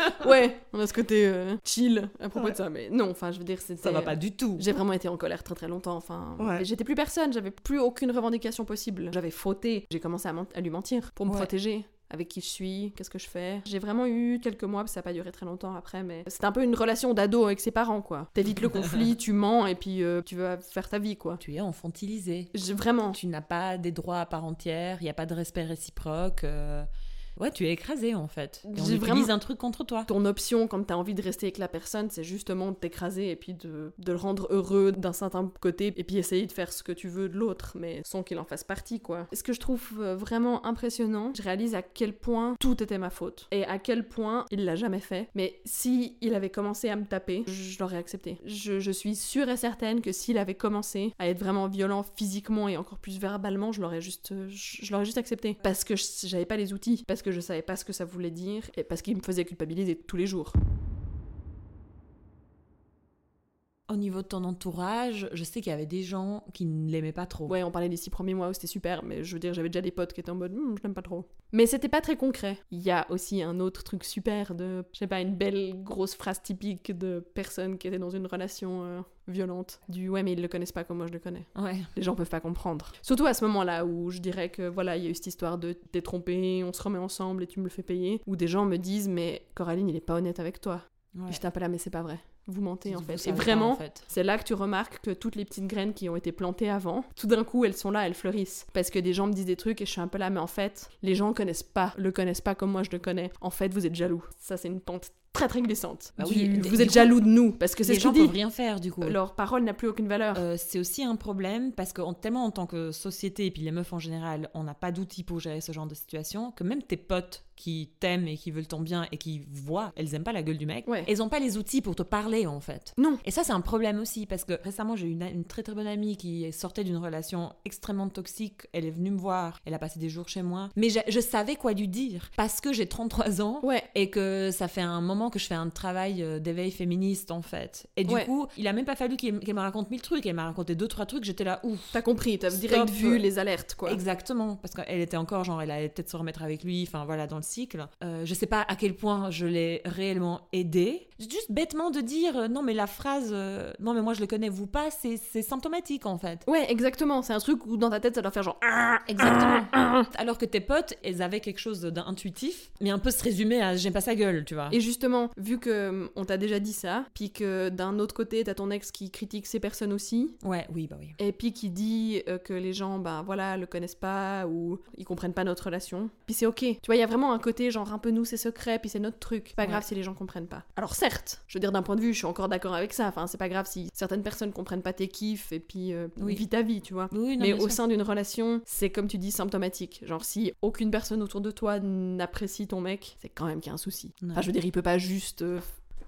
[laughs] Ouais, on a ce côté euh, chill à propos Ouais. de ça, mais non, enfin, je veux dire, c'était. Ça va pas du tout. J'ai vraiment été en colère très très longtemps. Enfin, Ouais. J'étais plus personne, j'avais plus aucune revendication possible. J'avais fauté. J'ai commencé à, lui mentir pour me Ouais. protéger. Avec qui je suis, qu'est-ce que je fais. J'ai vraiment eu quelques mois, ça n'a pas duré très longtemps après, mais c'était un peu une relation d'ado avec ses parents, quoi. T'évites le [laughs] conflit, tu mens et puis euh, tu veux faire ta vie, quoi. Tu es enfantilisé. J'ai vraiment. Tu n'as pas des droits à part entière, il n'y a pas de respect réciproque. euh, Ouais, tu es écrasé en fait. Et on J'ai utilise vraiment- un truc contre toi. Ton option quand t'as envie de rester avec la personne, c'est justement de t'écraser et puis de, de le rendre heureux d'un certain côté et puis essayer de faire ce que tu veux de l'autre, mais sans qu'il en fasse partie, quoi. Ce que je trouve euh, vraiment impressionnant, je réalise à quel point tout était ma faute et à quel point il l'a jamais fait. Mais si il avait commencé à me taper, je l'aurais accepté. Je, je suis sûre et certaine que s'il avait commencé à être vraiment violent physiquement et encore plus verbalement, je l'aurais juste, je, je l'aurais juste accepté parce que j'avais pas les outils, parce que je savais pas ce que ça voulait dire et parce qu'il me faisait culpabiliser tous les jours. Au niveau de ton entourage, je sais qu'il y avait des gens qui ne l'aimaient pas trop. Ouais, on parlait des six premiers mois où c'était super, mais je veux dire, j'avais déjà des potes qui étaient en mode, Hmm, je l'aime pas trop. Mais c'était pas très concret. Il y a aussi un autre truc super de, je sais pas, une belle grosse phrase typique de personnes qui étaient dans une relation euh, violente. Du ouais, mais ils le connaissent pas comme moi je le connais. Ouais. Les gens peuvent pas comprendre. Surtout à ce moment-là où je dirais que voilà, il y a eu cette histoire de t'es trompé, on se remet ensemble et tu me le fais payer. Où des gens me disent, mais Coraline, il est pas honnête avec toi. ouais. Et j'étais un peu là, mais c'est pas vrai. Vous mentez en fait. Et vraiment, en fait. c'est là que tu remarques que toutes les petites graines qui ont été plantées avant, tout d'un coup, elles sont là, elles fleurissent. Parce que des gens me disent des trucs et je suis un peu là, mais en fait, les gens connaissent pas, le connaissent pas comme moi je le connais. En fait, vous êtes jaloux. Ça, c'est une pente très très glissante. Bah oui, vous êtes coup, jaloux de nous, parce que c'est ce gens qu'ils peuvent disent. rien faire du coup. Leur parole n'a plus aucune valeur. Euh, c'est aussi un problème parce que en- tellement en tant que société et puis les meufs en général, on n'a pas d'outils pour gérer ce genre de situation que même tes potes qui t'aiment et qui veulent ton bien et qui voient, elles aiment pas la gueule du mec, Ouais. elles ont pas les outils pour te parler en fait. Non. Et ça c'est un problème aussi parce que récemment j'ai eu une, une très très bonne amie qui sortait d'une relation extrêmement toxique. Elle est venue me voir, elle a passé des jours chez moi, mais je, je savais quoi lui dire parce que j'ai 33 ans Ouais. et que ça fait un moment que je fais un travail euh, d'éveil féministe en fait. Et du Ouais. coup, il a même pas fallu qu'elle me raconte mille trucs. Elle m'a raconté deux trois trucs. J'étais là, ouf. T'as compris, t'as direct vu les alertes, quoi. Exactement, parce qu'elle était encore genre, elle allait peut-être se remettre avec lui, enfin voilà, dans le cycle. Euh, je sais pas à quel point je l'ai réellement aidé. Juste bêtement de dire, euh, non mais la phrase, euh, non mais moi je le connais, vous pas, c'est c'est symptomatique en fait. Ouais, exactement. C'est un truc où dans ta tête, ça doit faire genre. Ah, Exactement. Alors que tes potes, elles avaient quelque chose d'intuitif, mais un peu se résumer à j'aime pas sa gueule, tu vois. Et justement, vu que hum, on t'a déjà dit ça, puis que d'un autre côté, t'as ton ex qui critique ces personnes aussi, Ouais, oui, bah oui. et puis qui dit euh, que les gens, ben voilà, le connaissent pas ou ils comprennent pas notre relation, puis c'est ok. Tu vois, il y a vraiment un côté genre un peu nous, c'est secret, puis c'est notre truc. Pas Ouais. grave si les gens comprennent pas. Alors certes, je veux dire d'un point de vue, je suis encore d'accord avec ça. Enfin, c'est pas grave si certaines personnes comprennent pas tes kiffs et puis euh, Oui. vis ta vie, tu vois. Oui, non, Mais au sûr. sein d'une relation, c'est comme tu dis symptomatique. Genre si aucune personne autour de toi n'apprécie ton mec, c'est quand même qu'il y a un souci. Ouais. Enfin, je veux dire, il peut pas juste euh,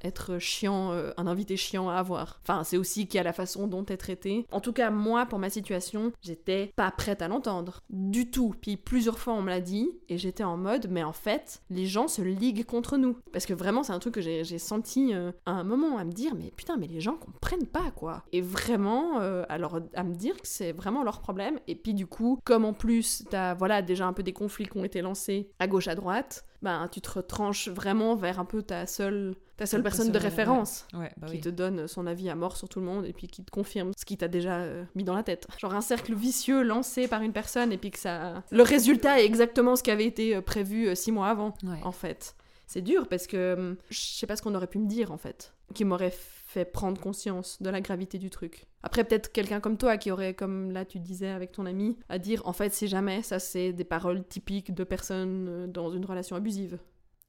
être chiant, euh, un invité chiant à avoir. Enfin, c'est aussi qu'il y a la façon dont t'es traité. En tout cas, moi, pour ma situation, j'étais pas prête à l'entendre. Du tout. Puis plusieurs fois, on me l'a dit, et j'étais en mode, mais en fait, les gens se liguent contre nous. Parce que vraiment, c'est un truc que j'ai j'ai senti euh, à un moment à me dire, mais putain, mais les gens comprennent pas, quoi. Et vraiment, euh, alors à me dire que c'est vraiment leur problème. Et puis du coup, comme en plus, t'as voilà, déjà un peu des conflits qui ont été lancés à gauche, à droite, ben, tu te retranches vraiment vers un peu ta seule, ta seule personne de référence Ouais, bah qui oui. te donne son avis à mort sur tout le monde et puis qui te confirme ce qui t'a déjà euh, mis dans la tête. Genre un cercle vicieux lancé par une personne et puis que ça... Le résultat est exactement ce qui avait été euh, prévu euh, six mois avant, Ouais. en fait. C'est dur parce que hum, je sais pas ce qu'on aurait pu me dire, en fait, qui m'aurait fait prendre conscience de la gravité du truc. Après, peut-être quelqu'un comme toi qui aurait, comme là tu disais avec ton ami, à dire, en fait, si jamais, ça c'est des paroles typiques de personnes dans une relation abusive.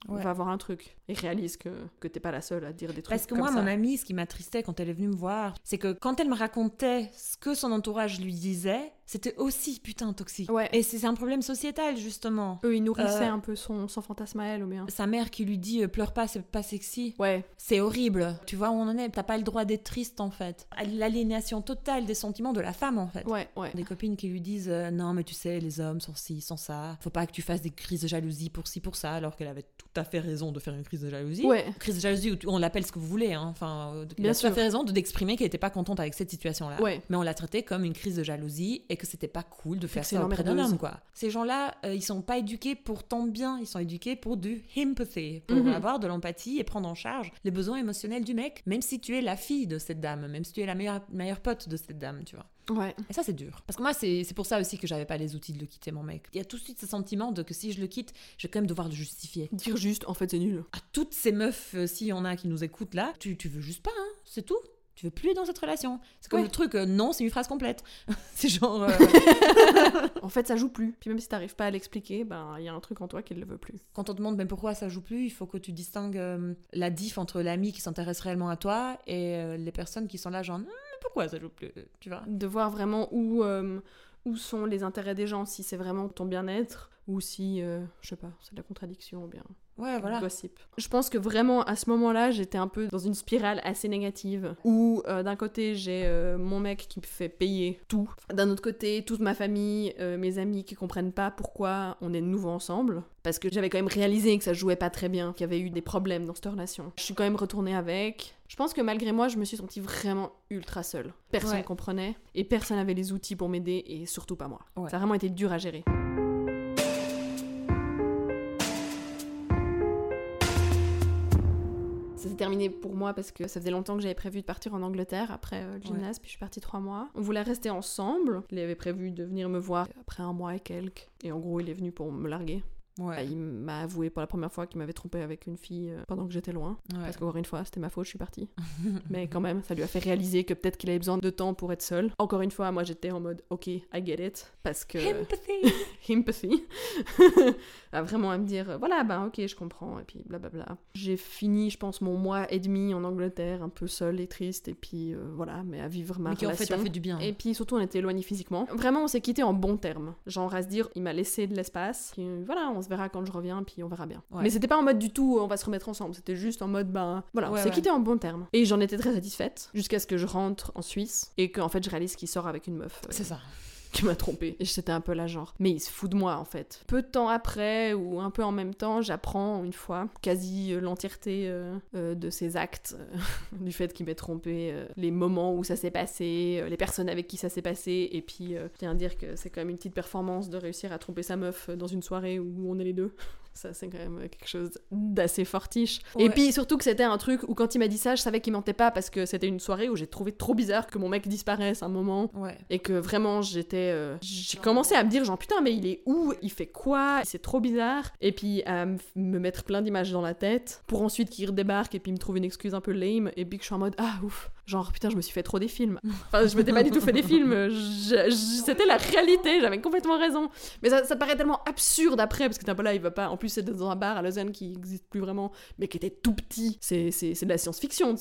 On va avoir un truc. Et réalise que, que t'es pas la seule à dire des trucs Parce que comme moi, ça. mon amie, ce qui m'attristait quand elle est venue me voir, c'est que quand elle me racontait ce que son entourage lui disait, c'était aussi putain toxique. Ouais. Et c'est un problème sociétal, justement. Eux, ils nourrissaient Euh, un peu son, son fantasme à elle, ou bien. Sa mère qui lui dit euh, pleure pas, c'est pas sexy. Ouais, C'est horrible. Tu vois où on en est? T'as pas le droit d'être triste en fait. L'aliénation totale des sentiments de la femme en fait. ouais, ouais. Des copines qui lui disent euh, non mais tu sais les hommes sont ci sont ça faut pas que tu fasses des crises de jalousie pour ci pour ça alors qu'elle avait tout à fait raison de faire une crise de jalousie Ouais. crise de jalousie on l'appelle ce que vous voulez hein. enfin euh, elle Bien a tout à sûr. fait raison de d'exprimer qu'elle était pas contente avec cette situation là Ouais. mais on l'a traité comme une crise de jalousie et que c'était pas cool de faire ça auprès d'un homme quoi ces gens là ils sont pas éduqués pour tant de bien ils sont éduqués pour du empathy pour Mhm. avoir de l'empathie et prendre en charge les besoins émotionnels du mec même si tu es la fille de cette dame même si tu es la meilleure meilleure pote de cette dame tu vois Ouais. et ça, c'est dur. Parce que moi, c'est c'est pour ça aussi que j'avais pas les outils de le quitter, mon mec. Il y a tout de suite ce sentiment de que si je le quitte, je vais quand même devoir le justifier. Dire juste, en fait, c'est nul. À toutes ces meufs, euh, s'il y en a qui nous écoutent là, tu, tu veux juste pas, hein, c'est tout. Tu veux plus être dans cette relation. C'est comme Ouais. le truc, euh, non, c'est une phrase complète. [laughs] c'est genre. euh, [laughs] En fait, ça joue plus. Puis même si t'arrives pas à l'expliquer, ben, il y a un truc en toi qui le veut plus. quand on te demande mais pourquoi ça joue plus, il faut que tu distingues euh, la diff entre l'ami qui s'intéresse réellement à toi et les personnes qui sont là, genre, Hum, pourquoi ça joue plus Tu vois? De voir vraiment où, où sont les intérêts des gens, si c'est vraiment ton bien-être, ou si, je sais pas, c'est de la contradiction, ou bien Ouais, voilà. gossip. Je pense que vraiment, à ce moment-là, j'étais un peu dans une spirale assez négative, où euh, d'un côté, j'ai euh, mon mec qui me fait payer tout. D'un autre côté, toute ma famille, euh, mes amis qui comprennent pas pourquoi on est de nouveau ensemble. Parce que j'avais quand même réalisé que ça jouait pas très bien, qu'il y avait eu des problèmes dans cette relation. Je suis quand même retournée avec. Je pense que malgré moi, je me suis sentie vraiment ultra seule. Personne Ouais. comprenait, et personne n'avait les outils pour m'aider, et surtout pas moi. Ouais. Ça a vraiment été dur à gérer. Ça s'est terminé pour moi parce que ça faisait longtemps que j'avais prévu de partir en Angleterre après euh, le Ouais. gymnase, puis je suis partie trois mois. On voulait rester ensemble. Il avait prévu de venir me voir après un mois et quelques. Et en gros, il est venu pour me larguer. Ouais. Bah, il m'a avoué pour la première fois qu'il m'avait trompé avec une fille euh, pendant que j'étais loin. Ouais. Parce qu'encore une fois, c'était ma faute, je suis partie. [laughs] Mais quand même, ça lui a fait réaliser que peut-être qu'il avait besoin de temps pour être seul. Encore une fois, moi j'étais en mode ok, I get it. Parce que. Empathy. [laughs] Empathy. à [laughs] vraiment à me dire euh, voilà, ben ok, je comprends. Et puis blablabla. J'ai fini, je pense, mon mois et demi en Angleterre, un peu seule et triste. Et puis euh, voilà, mais à vivre ma Mais qui en fait relation. a fait du bien. Et puis surtout, on était éloignés physiquement. Vraiment, on s'est quittés en bons termes. Genre à se dire, il m'a laissé de l'espace. Voilà, on se verra quand je reviens, puis on verra bien. Ouais. Mais c'était pas en mode du tout, on va se remettre ensemble. C'était juste en mode, ben voilà, on s'est ouais. quittés en bons termes. Et j'en étais très satisfaite jusqu'à ce que je rentre en Suisse et qu'en fait, je réalise qu'il sort avec une meuf. euh, C'est ça. Qui m'a trompée. Et j'étais un peu là genre, mais il se fout de moi en fait. Peu de temps après, ou un peu en même temps, j'apprends une fois quasi euh, l'entièreté euh, euh, de ses actes, [laughs] du fait qu'il m'ait trompé, les moments où ça s'est passé, les personnes avec qui ça s'est passé, et puis je tiens à dire que c'est quand même une petite performance de réussir à tromper sa meuf dans une soirée où on est les deux. Ça, c'est quand même quelque chose d'assez fortiche. Et puis surtout que c'était un truc où quand il m'a dit ça, je savais qu'il mentait pas parce que c'était une soirée où j'ai trouvé trop bizarre que mon mec disparaisse un moment. Ouais. et que vraiment j'étais euh, j'ai commencé à me dire genre putain mais il est où? Il fait quoi? C'est trop bizarre. Et puis à me- me mettre plein d'images dans la tête pour ensuite qu'il redébarque et puis me trouve une excuse un peu lame. Et puis que je suis en mode ah ouf Genre, putain, je me suis fait trop des films. Enfin, je m'étais pas du tout fait des films. [laughs] C'était la réalité, j'avais complètement raison. Mais ça, ça paraît tellement absurde après, parce que t'es un peu là, il va pas. En plus, c'est dans un bar à Lausanne qui existe plus vraiment, mais qui était tout petit. C'est de la science-fiction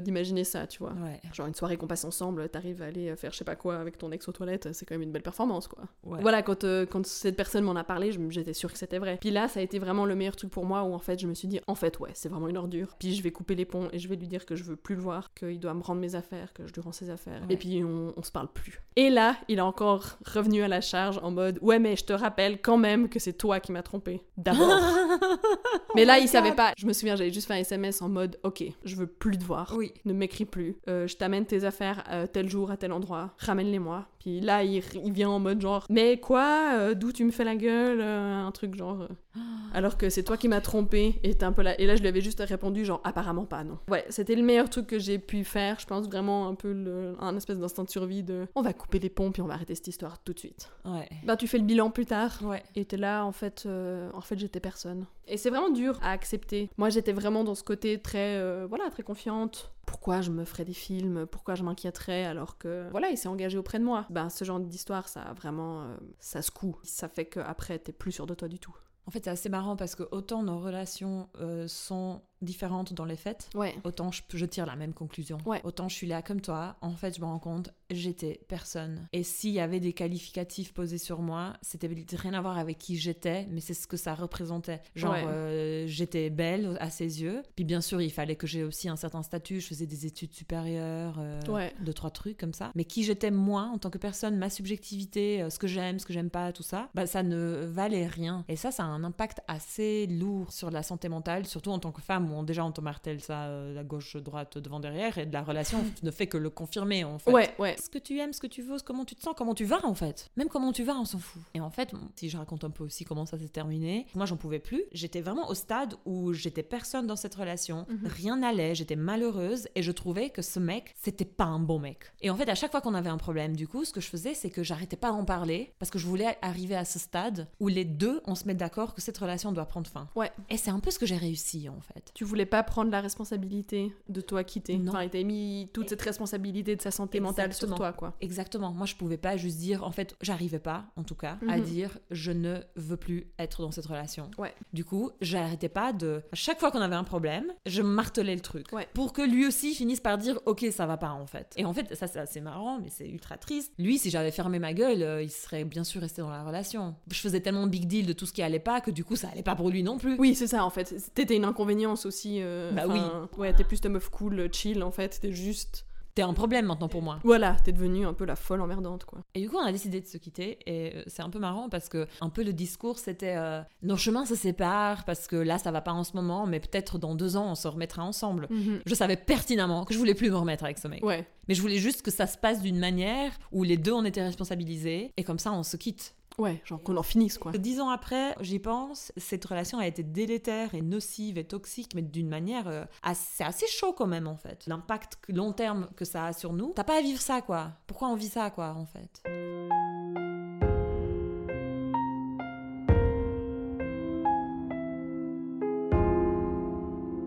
d'imaginer ça, tu vois. Ouais. Genre une soirée qu'on passe ensemble, t'arrives à aller faire je sais pas quoi avec ton ex aux toilettes, c'est quand même une belle performance quoi. Ouais. Voilà, quand, euh, quand cette personne m'en a parlé, j'étais sûre que c'était vrai. Puis là, ça a été vraiment le meilleur truc pour moi où en fait je me suis dit, en fait, ouais, c'est vraiment une ordure. Puis je vais couper les ponts et je vais lui dire que je veux plus le voir, qu'il doit me rendre mes affaires, que je lui rends ses affaires. Ouais. Et puis on, on se parle plus. Et là, il est encore revenu à la charge en mode, ouais, mais je te rappelle quand même que c'est toi qui m'as trompé. D'abord. [laughs] mais là, il savait pas. Je me souviens, j'avais juste fait un SMS en mode, ok, je veux plus te voir Oui. ne m'écris plus, Euh, je t'amène tes affaires euh, tel jour à tel endroit, ramène-les-moi. Puis là, il, il vient en mode genre, mais quoi, Euh, d'où tu me fais la gueule, Euh, un truc genre. euh, Alors que c'est toi qui m'as trompé et un peu là. Et là, je lui avais juste répondu genre, apparemment pas, non. Ouais, c'était le meilleur truc que j'ai pu faire. Je pense vraiment un peu le, un espèce d'instinct de survie de, on va couper les ponts puis on va arrêter cette histoire tout de suite. Ouais. Bah, tu fais le bilan plus tard. Ouais. Et t'es là, en fait, en fait, j'étais personne. Et c'est vraiment dur à accepter. Moi, j'étais vraiment dans ce côté très, voilà, très confiante. Pourquoi je me ferais des films Pourquoi je m'inquiéterais alors que, voilà, il s'est engagé auprès de moi Ben, ce genre d'histoire, ça vraiment, euh, ça secoue. Ça fait qu'après, t'es plus sûr de toi du tout. En fait, c'est assez marrant parce que autant nos relations euh, sont différentes dans les Ouais. autant je, je tire la même conclusion. Ouais. Autant je suis là comme toi, en fait, je me rends compte, j'étais personne. Et s'il y avait des qualificatifs posés sur moi, c'était rien à voir avec qui j'étais, mais c'est ce que ça représentait. Genre, Ouais. euh, j'étais belle à ses yeux. Puis bien sûr, il fallait que j'ai aussi un certain statut. Je faisais des études supérieures, euh, deux, trois trucs comme ça. Mais qui j'étais moi en tant que personne, ma subjectivité, euh, ce que j'aime, ce que j'aime pas, tout ça, bah, ça ne valait rien. Et ça, ça a un impact assez lourd sur la santé mentale, surtout en tant que femme, on- déjà on te martèle ça euh, à gauche, droite, devant, derrière, et de la relation [laughs] ne fait que le confirmer en fait. Ouais, ouais. Ce que tu aimes, ce que tu veux, comment tu te sens, comment tu vas en fait. Même comment tu vas, on s'en fout. Et en fait, si je raconte un peu aussi comment ça s'est terminé, moi j'en pouvais plus. J'étais vraiment au stade où j'étais personne dans cette relation, Mhm. rien n'allait, j'étais malheureuse et je trouvais que ce mec, c'était pas un bon mec. Et en fait, à chaque fois qu'on avait un problème, du coup, ce que je faisais, c'est que j'arrêtais pas d'en parler parce que je voulais arriver à ce stade où les deux, on se met d'accord que cette relation doit prendre fin. Ouais. Et c'est un peu ce que j'ai réussi en fait. Tu voulais pas prendre la responsabilité de toi quitter. Non. Enfin, il t'a mis toute cette responsabilité de sa santé mentale sur toi, quoi. Exactement. Moi, je pouvais pas juste dire, en fait, j'arrivais pas, en tout cas, à Mhm. dire, je ne veux plus être dans cette relation. Ouais. Du coup, j'arrêtais pas de. À chaque fois qu'on avait un problème, je martelais le truc. Ouais. Pour que lui aussi finisse par dire, ok, ça va pas, en fait. Et en fait, ça, c'est assez marrant, mais c'est ultra triste. Lui, si j'avais fermé ma gueule, euh, il serait bien sûr resté dans la relation. Je faisais tellement big deal de tout ce qui allait pas que du coup, ça allait pas pour lui non plus. Oui, c'est ça en fait. T'étais une inconvénience aussi. euh, Bah enfin, Ouais, t'es plus ta meuf cool, chill en fait. T'es juste. T'es un problème maintenant pour moi. Voilà, t'es devenue un peu la folle emmerdante quoi. Et du coup, on a décidé de se quitter. Et euh, c'est un peu marrant parce que un peu le discours, c'était euh, nos chemins se séparent parce que là, ça va pas en ce moment, mais peut-être dans deux ans, on se remettra ensemble. Je savais pertinemment que je voulais plus me remettre avec ce mec. Ouais. Mais je voulais juste que ça se passe d'une manière où les deux on était responsabilisés et comme ça on se quitte. Ouais, genre qu'on en finisse quoi. Dix ans après, j'y pense, cette relation a été délétère et nocive et toxique, mais d'une manière euh, assez, assez chaud quand même en fait. L'impact long terme que ça a sur nous, t'as pas à vivre ça quoi. Pourquoi on vit ça quoi en fait?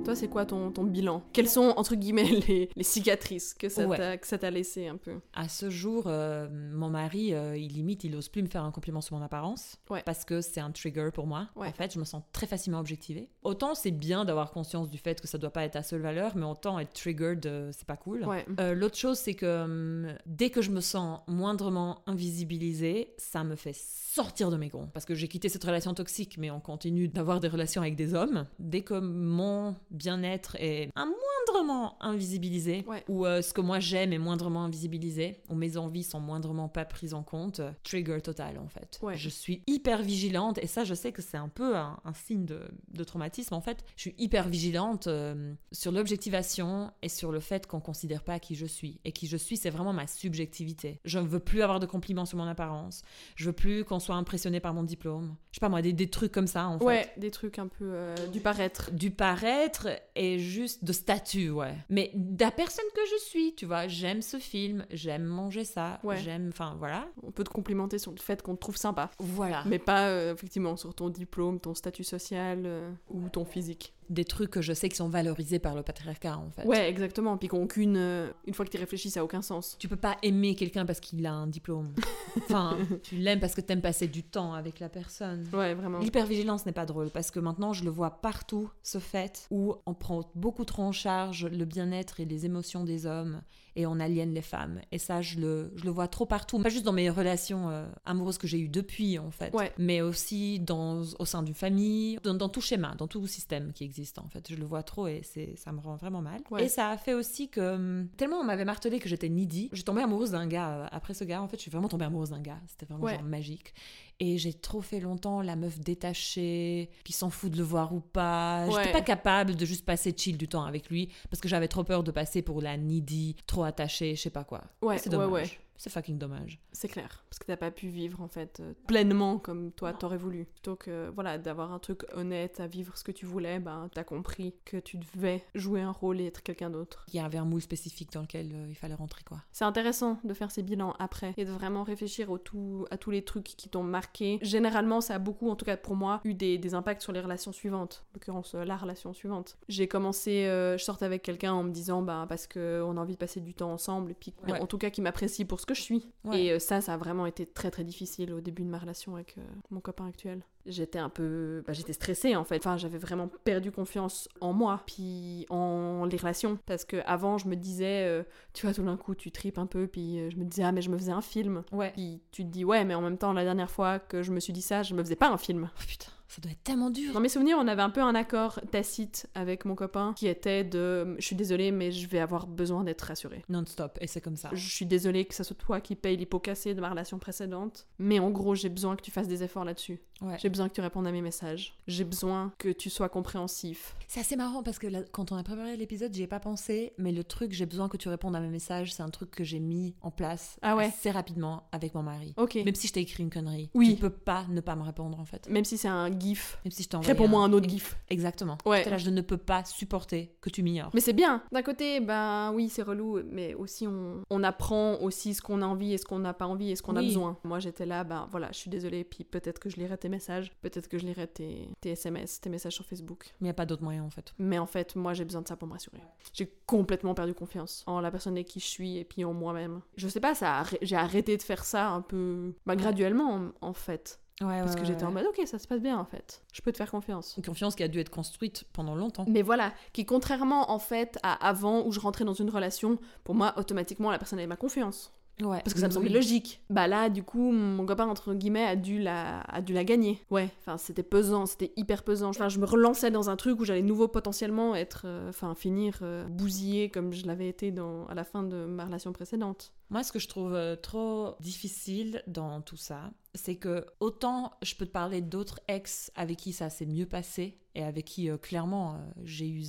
Toi, c'est quoi ton, ton bilan? Quelles sont, entre guillemets, [laughs] les, les cicatrices que ça Ouais. t'a que ça t'a laissé un peu? À ce jour, euh, mon mari, euh, il limite, il ose plus me faire un compliment sur mon apparence. Ouais. Parce que c'est un trigger pour moi. Ouais. En fait, je me sens très facilement objectivée. Autant c'est bien d'avoir conscience du fait que ça doit pas être ta seule valeur, mais autant être triggered, euh, c'est pas cool. L'autre chose, c'est que hum, dès que je me sens moindrement invisibilisée, ça me fait sortir de mes gonds. Parce que j'ai quitté cette relation toxique, mais on continue d'avoir des relations avec des hommes. Dès que mon bien-être est un moindrement invisibilisé, Ouais. ou euh, ce que moi j'aime est moindrement invisibilisé, ou mes envies sont moindrement pas prises en compte, euh, trigger total en fait. Ouais. Je suis hyper vigilante, et ça je sais que c'est un peu un, un signe de, de traumatisme en fait. Je suis hyper vigilante euh, sur l'objectivation et sur le fait qu'on considère pas qui je suis. Et qui je suis, c'est vraiment ma subjectivité. Je ne veux plus avoir de compliments sur mon apparence. Je veux plus qu'on soit impressionné par mon diplôme. Je sais pas moi, des, des trucs comme ça en fait Ouais, des trucs un peu euh, du paraître. du paraître et juste de statut, ouais. Mais de la personne que je suis, tu vois, j'aime ce film, j'aime manger ça, Ouais. j'aime, enfin voilà. On peut te complimenter sur le fait qu'on te trouve sympa. Voilà. Mais pas, euh, effectivement, sur ton diplôme, ton statut social euh, ou ton physique. Des trucs que je sais qui sont valorisés par le patriarcat en fait. Ouais, exactement. Puis qu'on qu'une, euh, une fois que tu réfléchis, ça a aucun sens. Tu peux pas aimer quelqu'un parce qu'il a un diplôme. [laughs] enfin, tu l'aimes parce que t'aimes passer du temps avec la personne. Ouais, vraiment. L'hypervigilance n'est pas drôle parce que maintenant je le vois partout ce fait où on prend beaucoup trop en charge le bien-être et les émotions des hommes et on aliène les femmes. Et ça, je le, je le vois trop partout. Pas juste dans mes relations euh, amoureuses que j'ai eues depuis, en fait, Ouais. mais aussi dans, au sein d'une famille, dans, dans tout schéma, dans tout système qui existe, en fait. Je le vois trop et c'est, ça me rend vraiment mal. Ouais. Et ça a fait aussi que, hum, tellement on m'avait martelé que j'étais needy, j'ai tombé amoureuse d'un gars. euh, Après ce gars, en fait, je suis vraiment tombée amoureuse d'un gars. C'était vraiment Ouais. genre magique. Et j'ai trop fait longtemps la meuf détachée, qui s'en fout de le voir ou pas. J'étais pas capable de juste passer chill du temps avec lui parce que j'avais trop peur de passer pour la needy, trop attachée, je sais pas quoi. Ouais, c'est ouais, dommage. ouais. C'est fucking dommage. C'est clair, parce que t'as pas pu vivre en fait euh, pleinement comme toi t'aurais voulu. Plutôt que voilà d'avoir un truc honnête à vivre ce que tu voulais, ben t'as compris que tu devais jouer un rôle et être quelqu'un d'autre. Il y avait un moule spécifique dans lequel euh, il fallait rentrer quoi. C'est intéressant de faire ces bilans après et de vraiment réfléchir au tout, à tous les trucs qui t'ont marqué. Généralement, ça a beaucoup, en tout cas pour moi, eu des, des impacts sur les relations suivantes. En l'occurrence, euh, la relation suivante. J'ai commencé, euh, je sortais avec quelqu'un en me disant, bah parce qu'on a envie de passer du temps ensemble et puis Ouais. en tout cas qui m'apprécie pour ce que je suis. Ouais. Et euh, ça, ça a vraiment été très très difficile au début de ma relation avec euh, mon copain actuel. J'étais un peu, bah, j'étais stressée en fait. Enfin, j'avais vraiment perdu confiance en moi, puis en les relations, parce que avant, je me disais, euh, tu vois, tout d'un coup, tu tripes un peu, puis euh, je me disais, ah, mais je me faisais un film. Ouais. Puis tu te dis, ouais, mais en même temps, la dernière fois que je me suis dit ça, je me faisais pas un film. Oh, putain, ça doit être tellement dur. Dans mes souvenirs, on avait un peu un accord tacite avec mon copain qui était de, je suis désolée, mais je vais avoir besoin d'être rassurée. Non-stop, et c'est comme ça. Je suis désolée que ça soit toi qui paye cassés de ma relation précédente, mais en gros, j'ai besoin que tu fasses des efforts là-dessus. Ouais. J'ai besoin que tu répondes à mes messages. J'ai besoin que tu sois compréhensif. C'est assez marrant parce que là, quand on a préparé l'épisode, j'y ai pas pensé, mais le truc, j'ai besoin que tu répondes à mes messages, c'est un truc que j'ai mis en place Ah ouais. assez rapidement avec mon mari. Ok. Même si je t'ai écrit une connerie, Oui. tu peux pas ne pas me répondre en fait. Même si c'est un gif. Même si je t'ai envoyé Réponds-moi un autre gif. Exactement. Ouais. Là, je ne peux pas supporter que tu m'ignores. Mais c'est bien. D'un côté, ben oui, c'est relou, mais aussi on, on apprend aussi ce qu'on a envie et ce qu'on n'a pas envie et ce qu'on a besoin. Moi, j'étais là, ben voilà, je suis désolée, puis peut-être que je lirai tes messages, peut-être que je lirai tes, tes SMS, tes messages sur Facebook. Mais il n'y a pas d'autre moyen en fait. Mais en fait, moi, j'ai besoin de ça pour me rassurer. J'ai complètement perdu confiance en la personne avec qui je suis et puis en moi-même. Je sais pas, ça, j'ai arrêté de faire ça un peu, bah, graduellement en, en fait, Ouais, parce que j'étais en mode, ok, ça se passe bien en fait. Je peux te faire confiance. Une confiance qui a dû être construite pendant longtemps. Mais voilà, qui contrairement en fait à avant où je rentrais dans une relation, pour moi automatiquement la personne avait ma confiance. Ouais. Parce que ça me semblait logique. Bah là, du coup, mon copain, entre guillemets, a dû la, a dû la gagner. Ouais, enfin, c'était pesant, c'était hyper pesant. Enfin, je me relançais dans un truc où j'allais nouveau potentiellement être, euh, enfin, finir euh, bousillée comme je l'avais été dans, à la fin de ma relation précédente. Moi, ce que je trouve euh, trop difficile dans tout ça, c'est que autant je peux te parler d'autres ex avec qui ça s'est mieux passé et avec qui, euh, clairement, euh, j'ai eu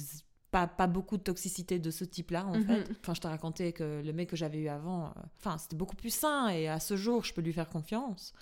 pas, pas beaucoup de toxicité de ce type-là, en Mhm. fait. Enfin, je te racontais que le mec que j'avais eu avant, euh, enfin, c'était beaucoup plus sain et à ce jour, je peux lui faire confiance.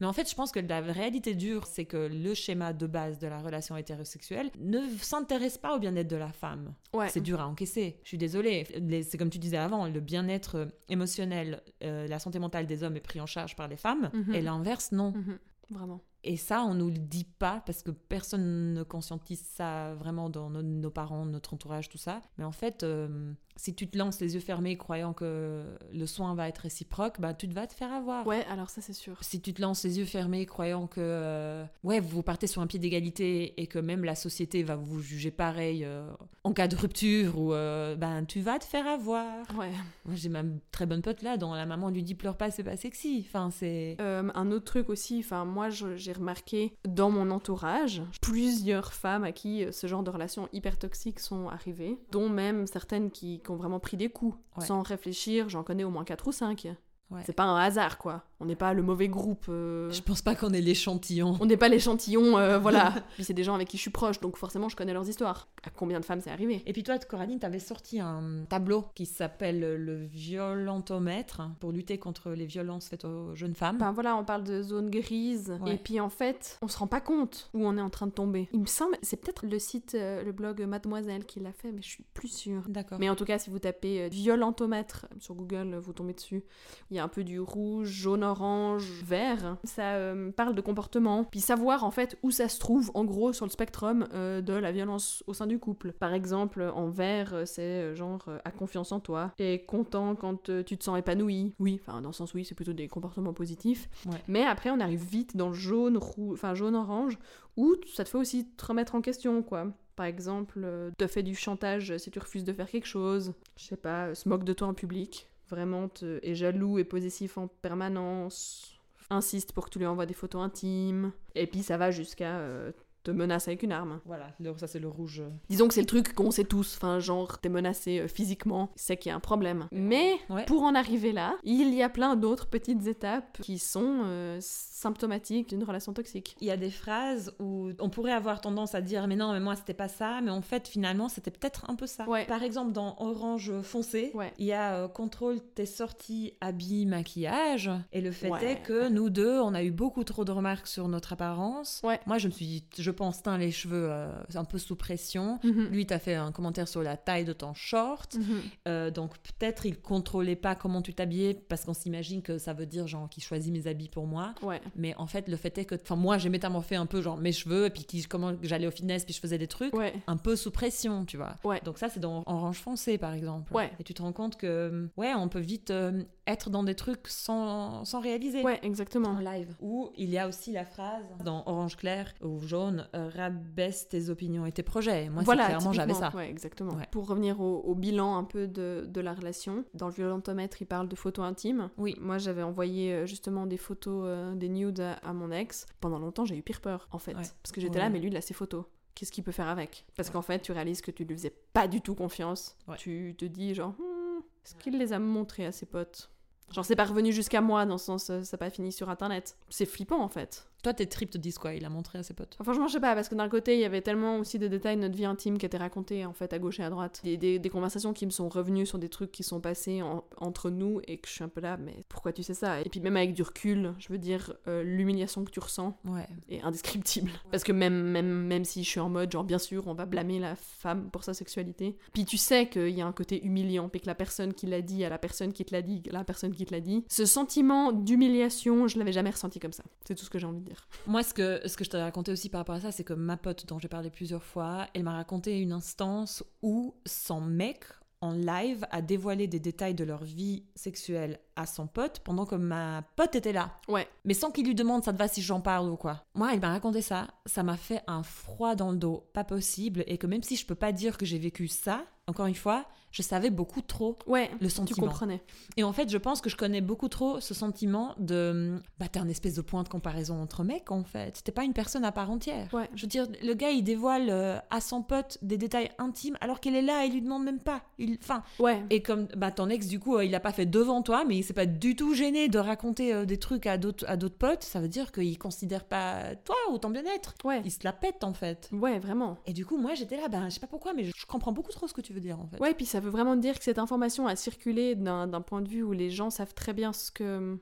Mais en fait, je pense que la réalité dure, c'est que le schéma de base de la relation hétérosexuelle ne s'intéresse pas au bien-être de la femme. Ouais. C'est dur à encaisser. Je suis désolée. C'est comme tu disais avant, le bien-être euh, émotionnel, euh, la santé mentale des hommes est pris en charge par les femmes, Mhm. et l'inverse, non. Mhm. Vraiment. Et ça, on nous le dit pas parce que personne ne conscientise ça vraiment dans nos, nos parents, notre entourage, tout ça. Mais en fait, euh, si tu te lances les yeux fermés croyant que le soin va être réciproque, bah tu te vas te faire avoir. Ouais, alors ça, c'est sûr. Si tu te lances les yeux fermés croyant que euh, ouais vous partez sur un pied d'égalité et que même la société va vous juger pareil euh, en cas de rupture ou euh, ben tu vas te faire avoir. Ouais. Moi j'ai ma très bonne pote là dont la maman lui dit pleure pas c'est pas sexy. Enfin c'est un autre truc aussi, enfin moi j'ai remarqué dans mon entourage plusieurs femmes à qui ce genre de relations hyper toxiques sont arrivées, dont même certaines qui, qui ont vraiment pris des coups. Ouais. Sans réfléchir, j'en connais au moins 4 ou 5. Ouais. C'est pas un hasard quoi. On n'est pas le mauvais groupe. euh, je pense pas qu'on est l'échantillon. On n'est pas l'échantillon, euh, [laughs] voilà. Puis c'est des gens avec qui je suis proche, donc forcément je connais leurs histoires. À combien de femmes c'est arrivé Et puis toi, Coraline, t'avais sorti un tableau qui s'appelle le violentomètre pour lutter contre les violences faites aux jeunes femmes. Ben voilà, on parle de zone grise, Ouais. et puis en fait, on se rend pas compte où on est en train de tomber. Il me semble, c'est peut-être le site, euh, le blog Mademoiselle qui l'a fait, mais je suis plus sûre. D'accord. Mais en tout cas, si vous tapez violentomètre sur Google, vous tombez dessus. Il y a un peu du rouge, jaune, orange, vert, ça euh, parle de comportement. Puis savoir en fait où ça se trouve en gros sur le spectrum euh, de la violence au sein du couple. Par exemple, en vert, euh, c'est genre à confiance en toi et content quand tu te sens épanoui. Oui, enfin dans le sens oui, c'est plutôt des comportements positifs. Mais après, on arrive vite dans le jaune, enfin jaune-orange, où ça te fait aussi te remettre en question, quoi. Par exemple, te fait du chantage si tu refuses de faire quelque chose. Je sais pas, se moque de toi en public vraiment est jaloux et possessif en permanence, insiste pour que tu lui envoies des photos intimes, et puis ça va jusqu'à euh, te menace avec une arme. Voilà, ça c'est le rouge. Disons que c'est le truc qu'on sait tous, enfin genre t'es menacé euh, physiquement, c'est qu'il y a un problème. Mais pour en arriver là, il y a plein d'autres petites étapes qui sont euh, symptomatiques d'une relation toxique. Il y a des phrases où on pourrait avoir tendance à dire mais non mais moi c'était pas ça, mais en fait finalement c'était peut-être un peu ça. Par exemple dans Orange foncé, il y a euh, contrôle tes sorties, habits, maquillage, et le fait est que nous deux on a eu beaucoup trop de remarques sur notre apparence. Moi je me suis je pense, teint les cheveux euh, un peu sous pression. Mhm. Lui, t'as fait un commentaire sur la taille de ton short. Mhm. Euh, donc peut-être il contrôlait pas comment tu t'habillais parce qu'on s'imagine que ça veut dire genre qu'il choisit mes habits pour moi. Mais en fait, le fait est que, enfin, moi, j'ai métamorphé un peu genre mes cheveux et puis qui, comment j'allais au fitness puis je faisais des trucs un peu sous pression, tu vois. Donc ça, c'est dans Orange foncé, par exemple. Et tu te rends compte que, ouais, on peut vite euh, être dans des trucs sans, sans réaliser. Ouais, exactement. En live. Ou il y a aussi la phrase dans Orange clair ou jaune, euh, rabaisse tes opinions et tes projets. Moi, voilà, clairement, j'avais ça. Ouais, exactement. Pour revenir au, bilan un peu de, de, la relation, dans le violentomètre, il parle de photos intimes. Oui. Moi, j'avais envoyé euh, justement des photos, euh, des nudes à, mon ex. Pendant longtemps, j'ai eu pire peur, en fait. Parce que j'étais là, mais lui, il a ses photos qu'est-ce qu'il peut faire avec? Parce qu'en fait, tu réalises que tu lui faisais pas du tout confiance. Tu te dis genre, hmm, est-ce qu'il les a montrés à ses potes? Genre, c'est pas revenu jusqu'à moi, dans le sens, ça n'a pas fini sur Internet. C'est flippant, en fait. Toi, tes tripes te disent quoi Il a montré à ses potes Franchement, je sais pas, parce que d'un côté, il y avait tellement aussi de détails de notre vie intime qui étaient racontés, en fait, à gauche et à droite. Des, des, conversations qui me sont revenues sur des trucs qui sont passés entre nous et que je suis un peu là, mais pourquoi tu sais ça? Et puis, même avec du recul, je veux dire, euh, l'humiliation que tu ressens ouais. est indescriptible. [laughs] Parce que même, même, même si je suis en mode, genre, bien sûr, on va blâmer la femme pour sa sexualité, puis tu sais qu'il y a un côté humiliant, puis que la personne qui l'a dit à la personne qui te l'a dit, la personne qui te l'a dit, ce sentiment d'humiliation, je l'avais jamais ressenti comme ça. C'est tout ce que j'ai envie de dire. Moi, ce que ce que je t'ai raconté aussi par rapport à ça, c'est que ma pote dont j'ai parlé plusieurs fois, elle m'a raconté une instance où son mec en live a dévoilé des détails de leur vie sexuelle à son pote pendant que ma pote était là. Ouais. Mais sans qu'il lui demande ça te va si j'en parle ou quoi. Moi, elle m'a raconté ça, ça m'a fait un froid dans le dos, pas possible, et que même si je peux pas dire que j'ai vécu ça, encore une fois, je savais beaucoup trop ouais, le sentiment. Tu comprenais. Et en fait, je pense que je connais beaucoup trop ce sentiment de. Bah, t'es un espèce de point de comparaison entre mecs, en fait. T'es pas une personne à part entière. Ouais. Je veux dire, le gars, il dévoile euh, à son pote des détails intimes alors qu'elle est là et il lui demande même pas. Il... Enfin. Ouais. Et comme bah, ton ex, du coup, euh, il a pas fait devant toi, mais il s'est pas du tout gêné de raconter euh, des trucs à d'autres potes, ça veut dire qu'il considère pas toi ou ton bien-être. Ouais. Il se la pète, en fait. Ouais, vraiment. Et du coup, moi, j'étais là, ben, je sais pas pourquoi, mais je comprends beaucoup trop ce que tu veux dire, en. Ouais, puis ça veut vraiment dire que cette information a circulé d'un point de vue où les gens savent très bien ce que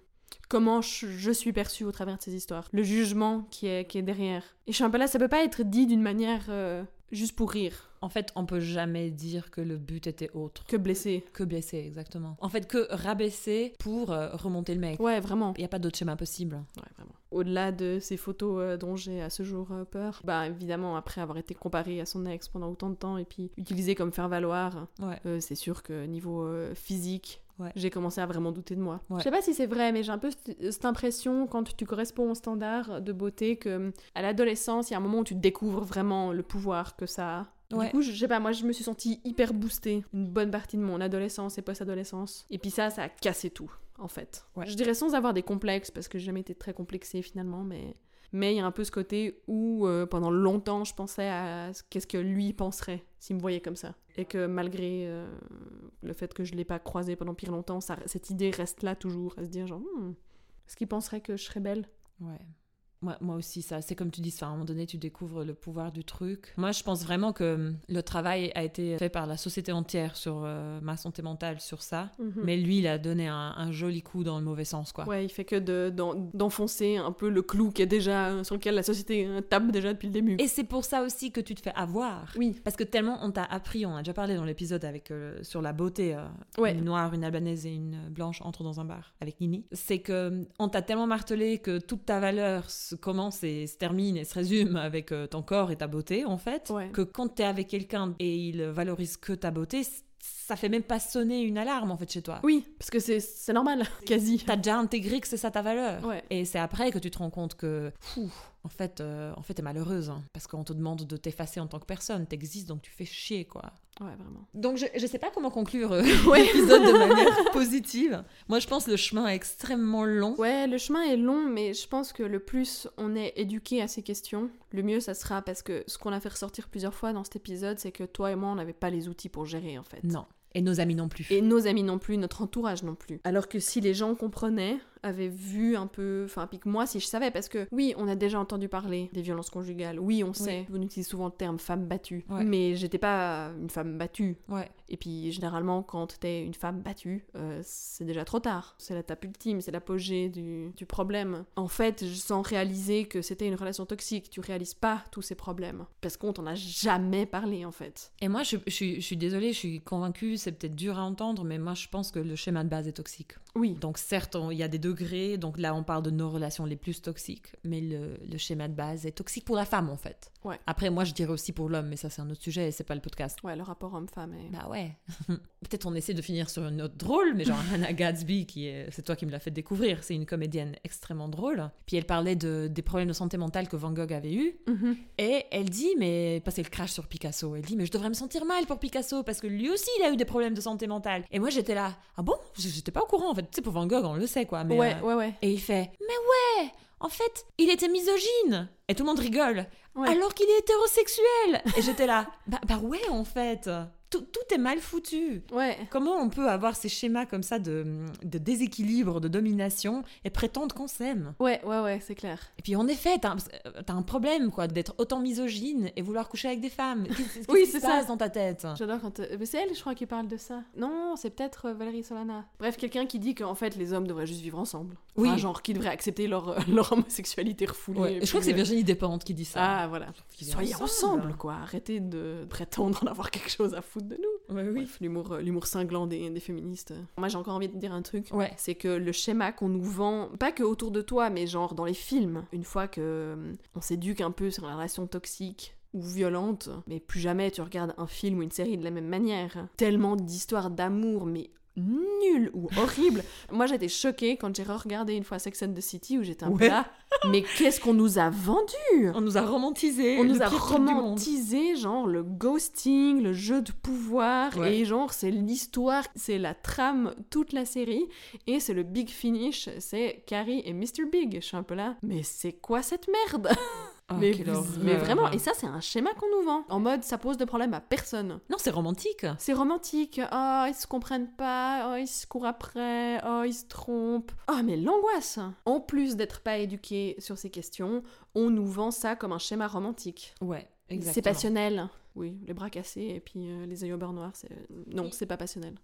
comment je, suis perçue au travers de ces histoires, le jugement qui est, qui est derrière. Et là, ça peut pas être dit d'une manière euh, juste pour rire. En fait, on peut jamais dire que le but était autre. Que blesser. Que blesser, exactement. En fait, que rabaisser pour euh, remonter le mec. Ouais, vraiment. Il n'y a pas d'autre schéma possible. Ouais, vraiment. Au-delà de ces photos euh, dont j'ai à ce jour euh, peur, bah évidemment, après avoir été comparé à son ex pendant autant de temps et puis utilisé comme faire-valoir, ouais. c'est sûr que niveau physique, j'ai commencé à vraiment douter de moi. Je sais pas si c'est vrai, mais j'ai un peu cette impression quand tu corresponds au standard de beauté que à l'adolescence, il y a un moment où tu découvres vraiment le pouvoir que ça a du coup, je sais pas, moi je me suis sentie hyper boostée une bonne partie de mon adolescence et post-adolescence. Et puis ça, ça a cassé tout, en fait. Je dirais sans avoir des complexes, parce que j'ai jamais été très complexée finalement, mais mais il y a un peu ce côté où euh, pendant longtemps je pensais à qu'est-ce que lui penserait s'il me voyait comme ça. Et que malgré euh, le fait que je l'ai pas croisé pendant pire longtemps, ça, cette idée reste là toujours, à se dire genre, hmm, est-ce qu'il penserait que je serais belle? Ouais. Moi, moi aussi, ça, c'est comme tu dis, ça, à un moment donné, tu découvres le pouvoir du truc. Moi, je pense vraiment que hum, le travail a été fait par la société entière sur euh, ma santé mentale, sur ça. Mhm. Mais lui, il a donné un, un joli coup dans le mauvais sens, quoi. Ouais, il fait que de- d'en- d'enfoncer un peu le clou qui est déjà sur lequel la société euh, tape déjà depuis le début. Et c'est pour ça aussi que tu te fais avoir. Oui. Parce que tellement on t'a appris, on a déjà parlé dans l'épisode avec euh, sur la beauté, euh, Ouais. une noire, une albanaise et une blanche entrent dans un bar avec Nini. C'est que euh, on t'a tellement martelé que toute ta valeur et se termine et se résume avec euh, ton corps et ta beauté en fait, Ouais. que quand t'es avec quelqu'un et il valorise que ta beauté, ça fait même pas sonner une alarme en fait chez toi. Oui, parce que c'est- c'est normal, [laughs] quasi. T'as déjà intégré que c'est ça ta valeur. Ouais. Et c'est après que tu te rends compte que, fou, en fait, euh, en fait, t'es malheureuse. hein, parce qu'on te demande de t'effacer en tant que personne. T'existes, donc tu fais chier, quoi. Ouais, vraiment. Donc je, je sais pas comment conclure euh, [laughs] Ouais. l'épisode de manière positive. Moi, je pense que le chemin est extrêmement long. Ouais, le chemin est long, mais je pense que le plus on est éduqué à ces questions, le mieux ça sera parce que ce qu'on a fait ressortir plusieurs fois dans cet épisode, c'est que toi et moi, on n'avait pas les outils pour gérer en fait. Non. Et nos amis non plus. Et nos amis non plus, notre entourage non plus. Alors que si les gens comprenaient, avaient vu un peu, enfin, puis que moi, si je savais, parce que oui, on a déjà entendu parler des violences conjugales, oui, on sait, on utilise souvent le terme femme battue, Ouais. mais j'étais pas une femme battue. Ouais. Et puis généralement, quand t'es une femme battue, euh, c'est déjà trop tard. C'est la tape ultime, c'est l'apogée du, du problème. En fait, sans réaliser que c'était une relation toxique, tu réalises pas tous ces problèmes. Parce qu'on t'en a jamais parlé, en fait. Et moi, je, je suis- je suis désolée, je suis convaincue, c'est peut-être dur à entendre, mais moi, je pense que le schéma de base est toxique. Oui. Donc certes, il y a des degrés, donc là on parle de nos relations les plus toxiques, mais le, le schéma de base est toxique pour la femme en fait. Ouais. Après moi je dirais aussi pour l'homme, mais ça c'est un autre sujet et c'est pas le podcast. Ouais, le rapport homme-femme est... Bah ouais. [laughs] Peut-être on essaie de finir sur une note drôle, mais genre Hannah Gadsby, qui est, c'est toi qui me l'as fait découvrir, c'est une comédienne extrêmement drôle. Puis elle parlait de, des problèmes de santé mentale que Van Gogh avait eu, Mhm. et elle dit, mais parce qu'elle crache sur Picasso, elle dit, mais je devrais me sentir mal pour Picasso parce que lui aussi il a eu des problèmes de santé mentale. Et moi j'étais là, ah bon? J'étais pas au courant en fait. Tu sais pour Van Gogh on le sait quoi. Mais, ouais, euh, ouais, ouais. Et il fait, mais ouais, en fait il était misogyne. Et tout le monde rigole. Ouais. Alors qu'il est hétérosexuel. Et j'étais là, bah, bah ouais en fait. Tout, tout est mal foutu. Ouais. Comment on peut avoir ces schémas comme ça de, de déséquilibre, de domination et prétendre qu'on s'aime? Ouais, ouais, ouais, c'est clair. Et puis en effet, t'as un, problème quoi d'être autant misogyne et vouloir coucher avec des femmes. Qu'est-ce Oui, qui c'est se ça. passe dans ta tête? J'adore quand... euh, Mais c'est elle, je crois, qui parle de ça. Non, c'est peut-être euh, Valérie Solana. Bref, quelqu'un qui dit qu'en fait, les hommes devraient juste vivre ensemble. Oui. Enfin, genre, qui devraient accepter leur, euh, [laughs] leur homosexualité refoulée. Ouais, Je crois que c'est Virginie Despentes qui dit ça. Ah, voilà. Soyez ensemble. quoi. Arrêtez de prétendre en avoir quelque chose à foutre de nous. Ouais, oui. L'humour, euh, l'humour cinglant des, des féministes. Moi, j'ai encore envie de dire un truc. Ouais. C'est que le schéma qu'on nous vend, pas que autour de toi, mais genre dans les films, une fois que euh, on s'éduque un peu sur la relation toxique ou violente, mais plus jamais tu regardes un film ou une série de la même manière. Tellement d'histoires d'amour, mais nulles ou horribles. [laughs] Moi, j'étais choquée quand j'ai re-regardé une fois Sex and the City où j'étais un peu là. Mais qu'est-ce qu'on nous a vendu? On nous a romantisé. on nous a romantisé genre le ghosting, le jeu de pouvoir Ouais. et genre c'est l'histoire, c'est la trame toute la série et c'est le big finish, c'est Carrie et Mr Big. Je suis un peu là, mais c'est quoi cette merde? [laughs] Oh, mais, vraiment et ça c'est un schéma qu'on nous vend en mode ça pose de problème à personne. Non, c'est romantique. C'est romantique, oh ils se comprennent pas, oh ils se courent après, oh ils se trompent. Ah mais l'angoisse En plus d'être pas éduqué sur ces questions, on nous vend ça comme un schéma romantique. Ouais, exactement. C'est passionnel. Oui, les bras cassés et puis euh, les yeux au beurre noir, c'est... Non, c'est pas passionnel.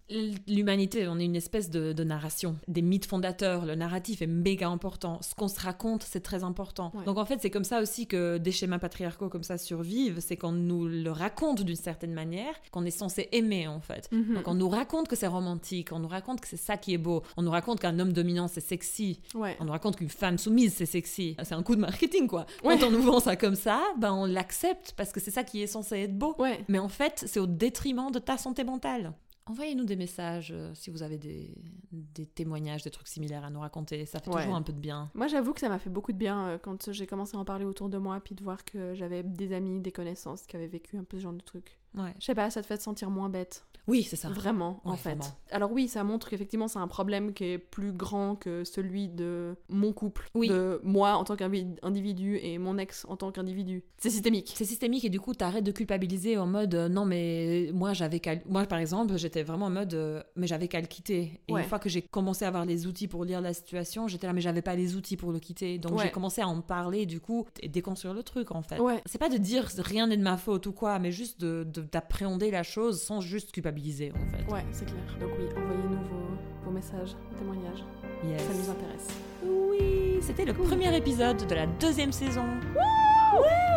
L'humanité, on est une espèce de, de narration, des mythes fondateurs. Le narratif est méga important. Ce qu'on se raconte, c'est très important. Ouais. Donc en fait, c'est comme ça aussi que des schémas patriarcaux comme ça survivent. C'est qu'on nous le raconte d'une certaine manière, qu'on est censé aimer en fait. Mhm. Donc on nous raconte que c'est romantique, on nous raconte que c'est ça qui est beau, on nous raconte qu'un homme dominant c'est sexy, Ouais. on nous raconte qu'une femme soumise c'est sexy. C'est un coup de marketing quoi. Ouais. Quand on nous vend ça comme ça, ben on l'accepte parce que c'est ça qui est censé être beau. Ouais. Mais en fait, c'est au détriment de ta santé mentale. Envoyez-nous des messages euh, si vous avez des, des témoignages, des trucs similaires à nous raconter. Ça fait Ouais. toujours un peu de bien. Moi, j'avoue que ça m'a fait beaucoup de bien euh, quand j'ai commencé à en parler autour de moi, puis de voir que j'avais des amis, des connaissances qui avaient vécu un peu ce genre de truc. Ouais. Je sais pas, ça te fait te sentir moins bête. Oui, c'est ça. Vraiment, en fait. vraiment. Alors oui, ça montre qu'effectivement c'est un problème qui est plus grand que celui de mon couple, Oui. de moi en tant qu'individu et mon ex en tant qu'individu. C'est systémique. C'est systémique et du coup, t'arrêtes de culpabiliser en mode euh, non, mais moi, j'avais qu'à. Moi, par exemple, j'étais vraiment en mode euh, mais j'avais qu'à le quitter. Et Ouais. une fois que j'ai commencé à avoir les outils pour lire la situation, j'étais là, mais j'avais pas les outils pour le quitter. Donc Ouais. j'ai commencé à en parler, du coup, et déconstruire le truc en fait. Ouais. C'est pas de dire rien n'est de ma faute ou quoi, mais juste de- de- d'appréhender la chose sans juste culpabiliser en fait. Ouais, c'est clair. Donc oui, envoyez-nous vos, vos messages, vos témoignages. Yes. Ça nous intéresse. Oui, c'était le premier épisode de la deuxième saison.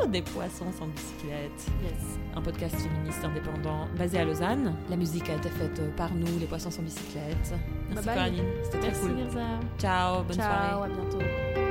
Des poissons sans bicyclette. Yes. un podcast féministe indépendant basé à Lausanne. La musique a été faite par nous, les poissons sans bicyclette. Merci c'était très Merci cool. Mirza. Ciao, bonne Ciao, soirée. à bientôt.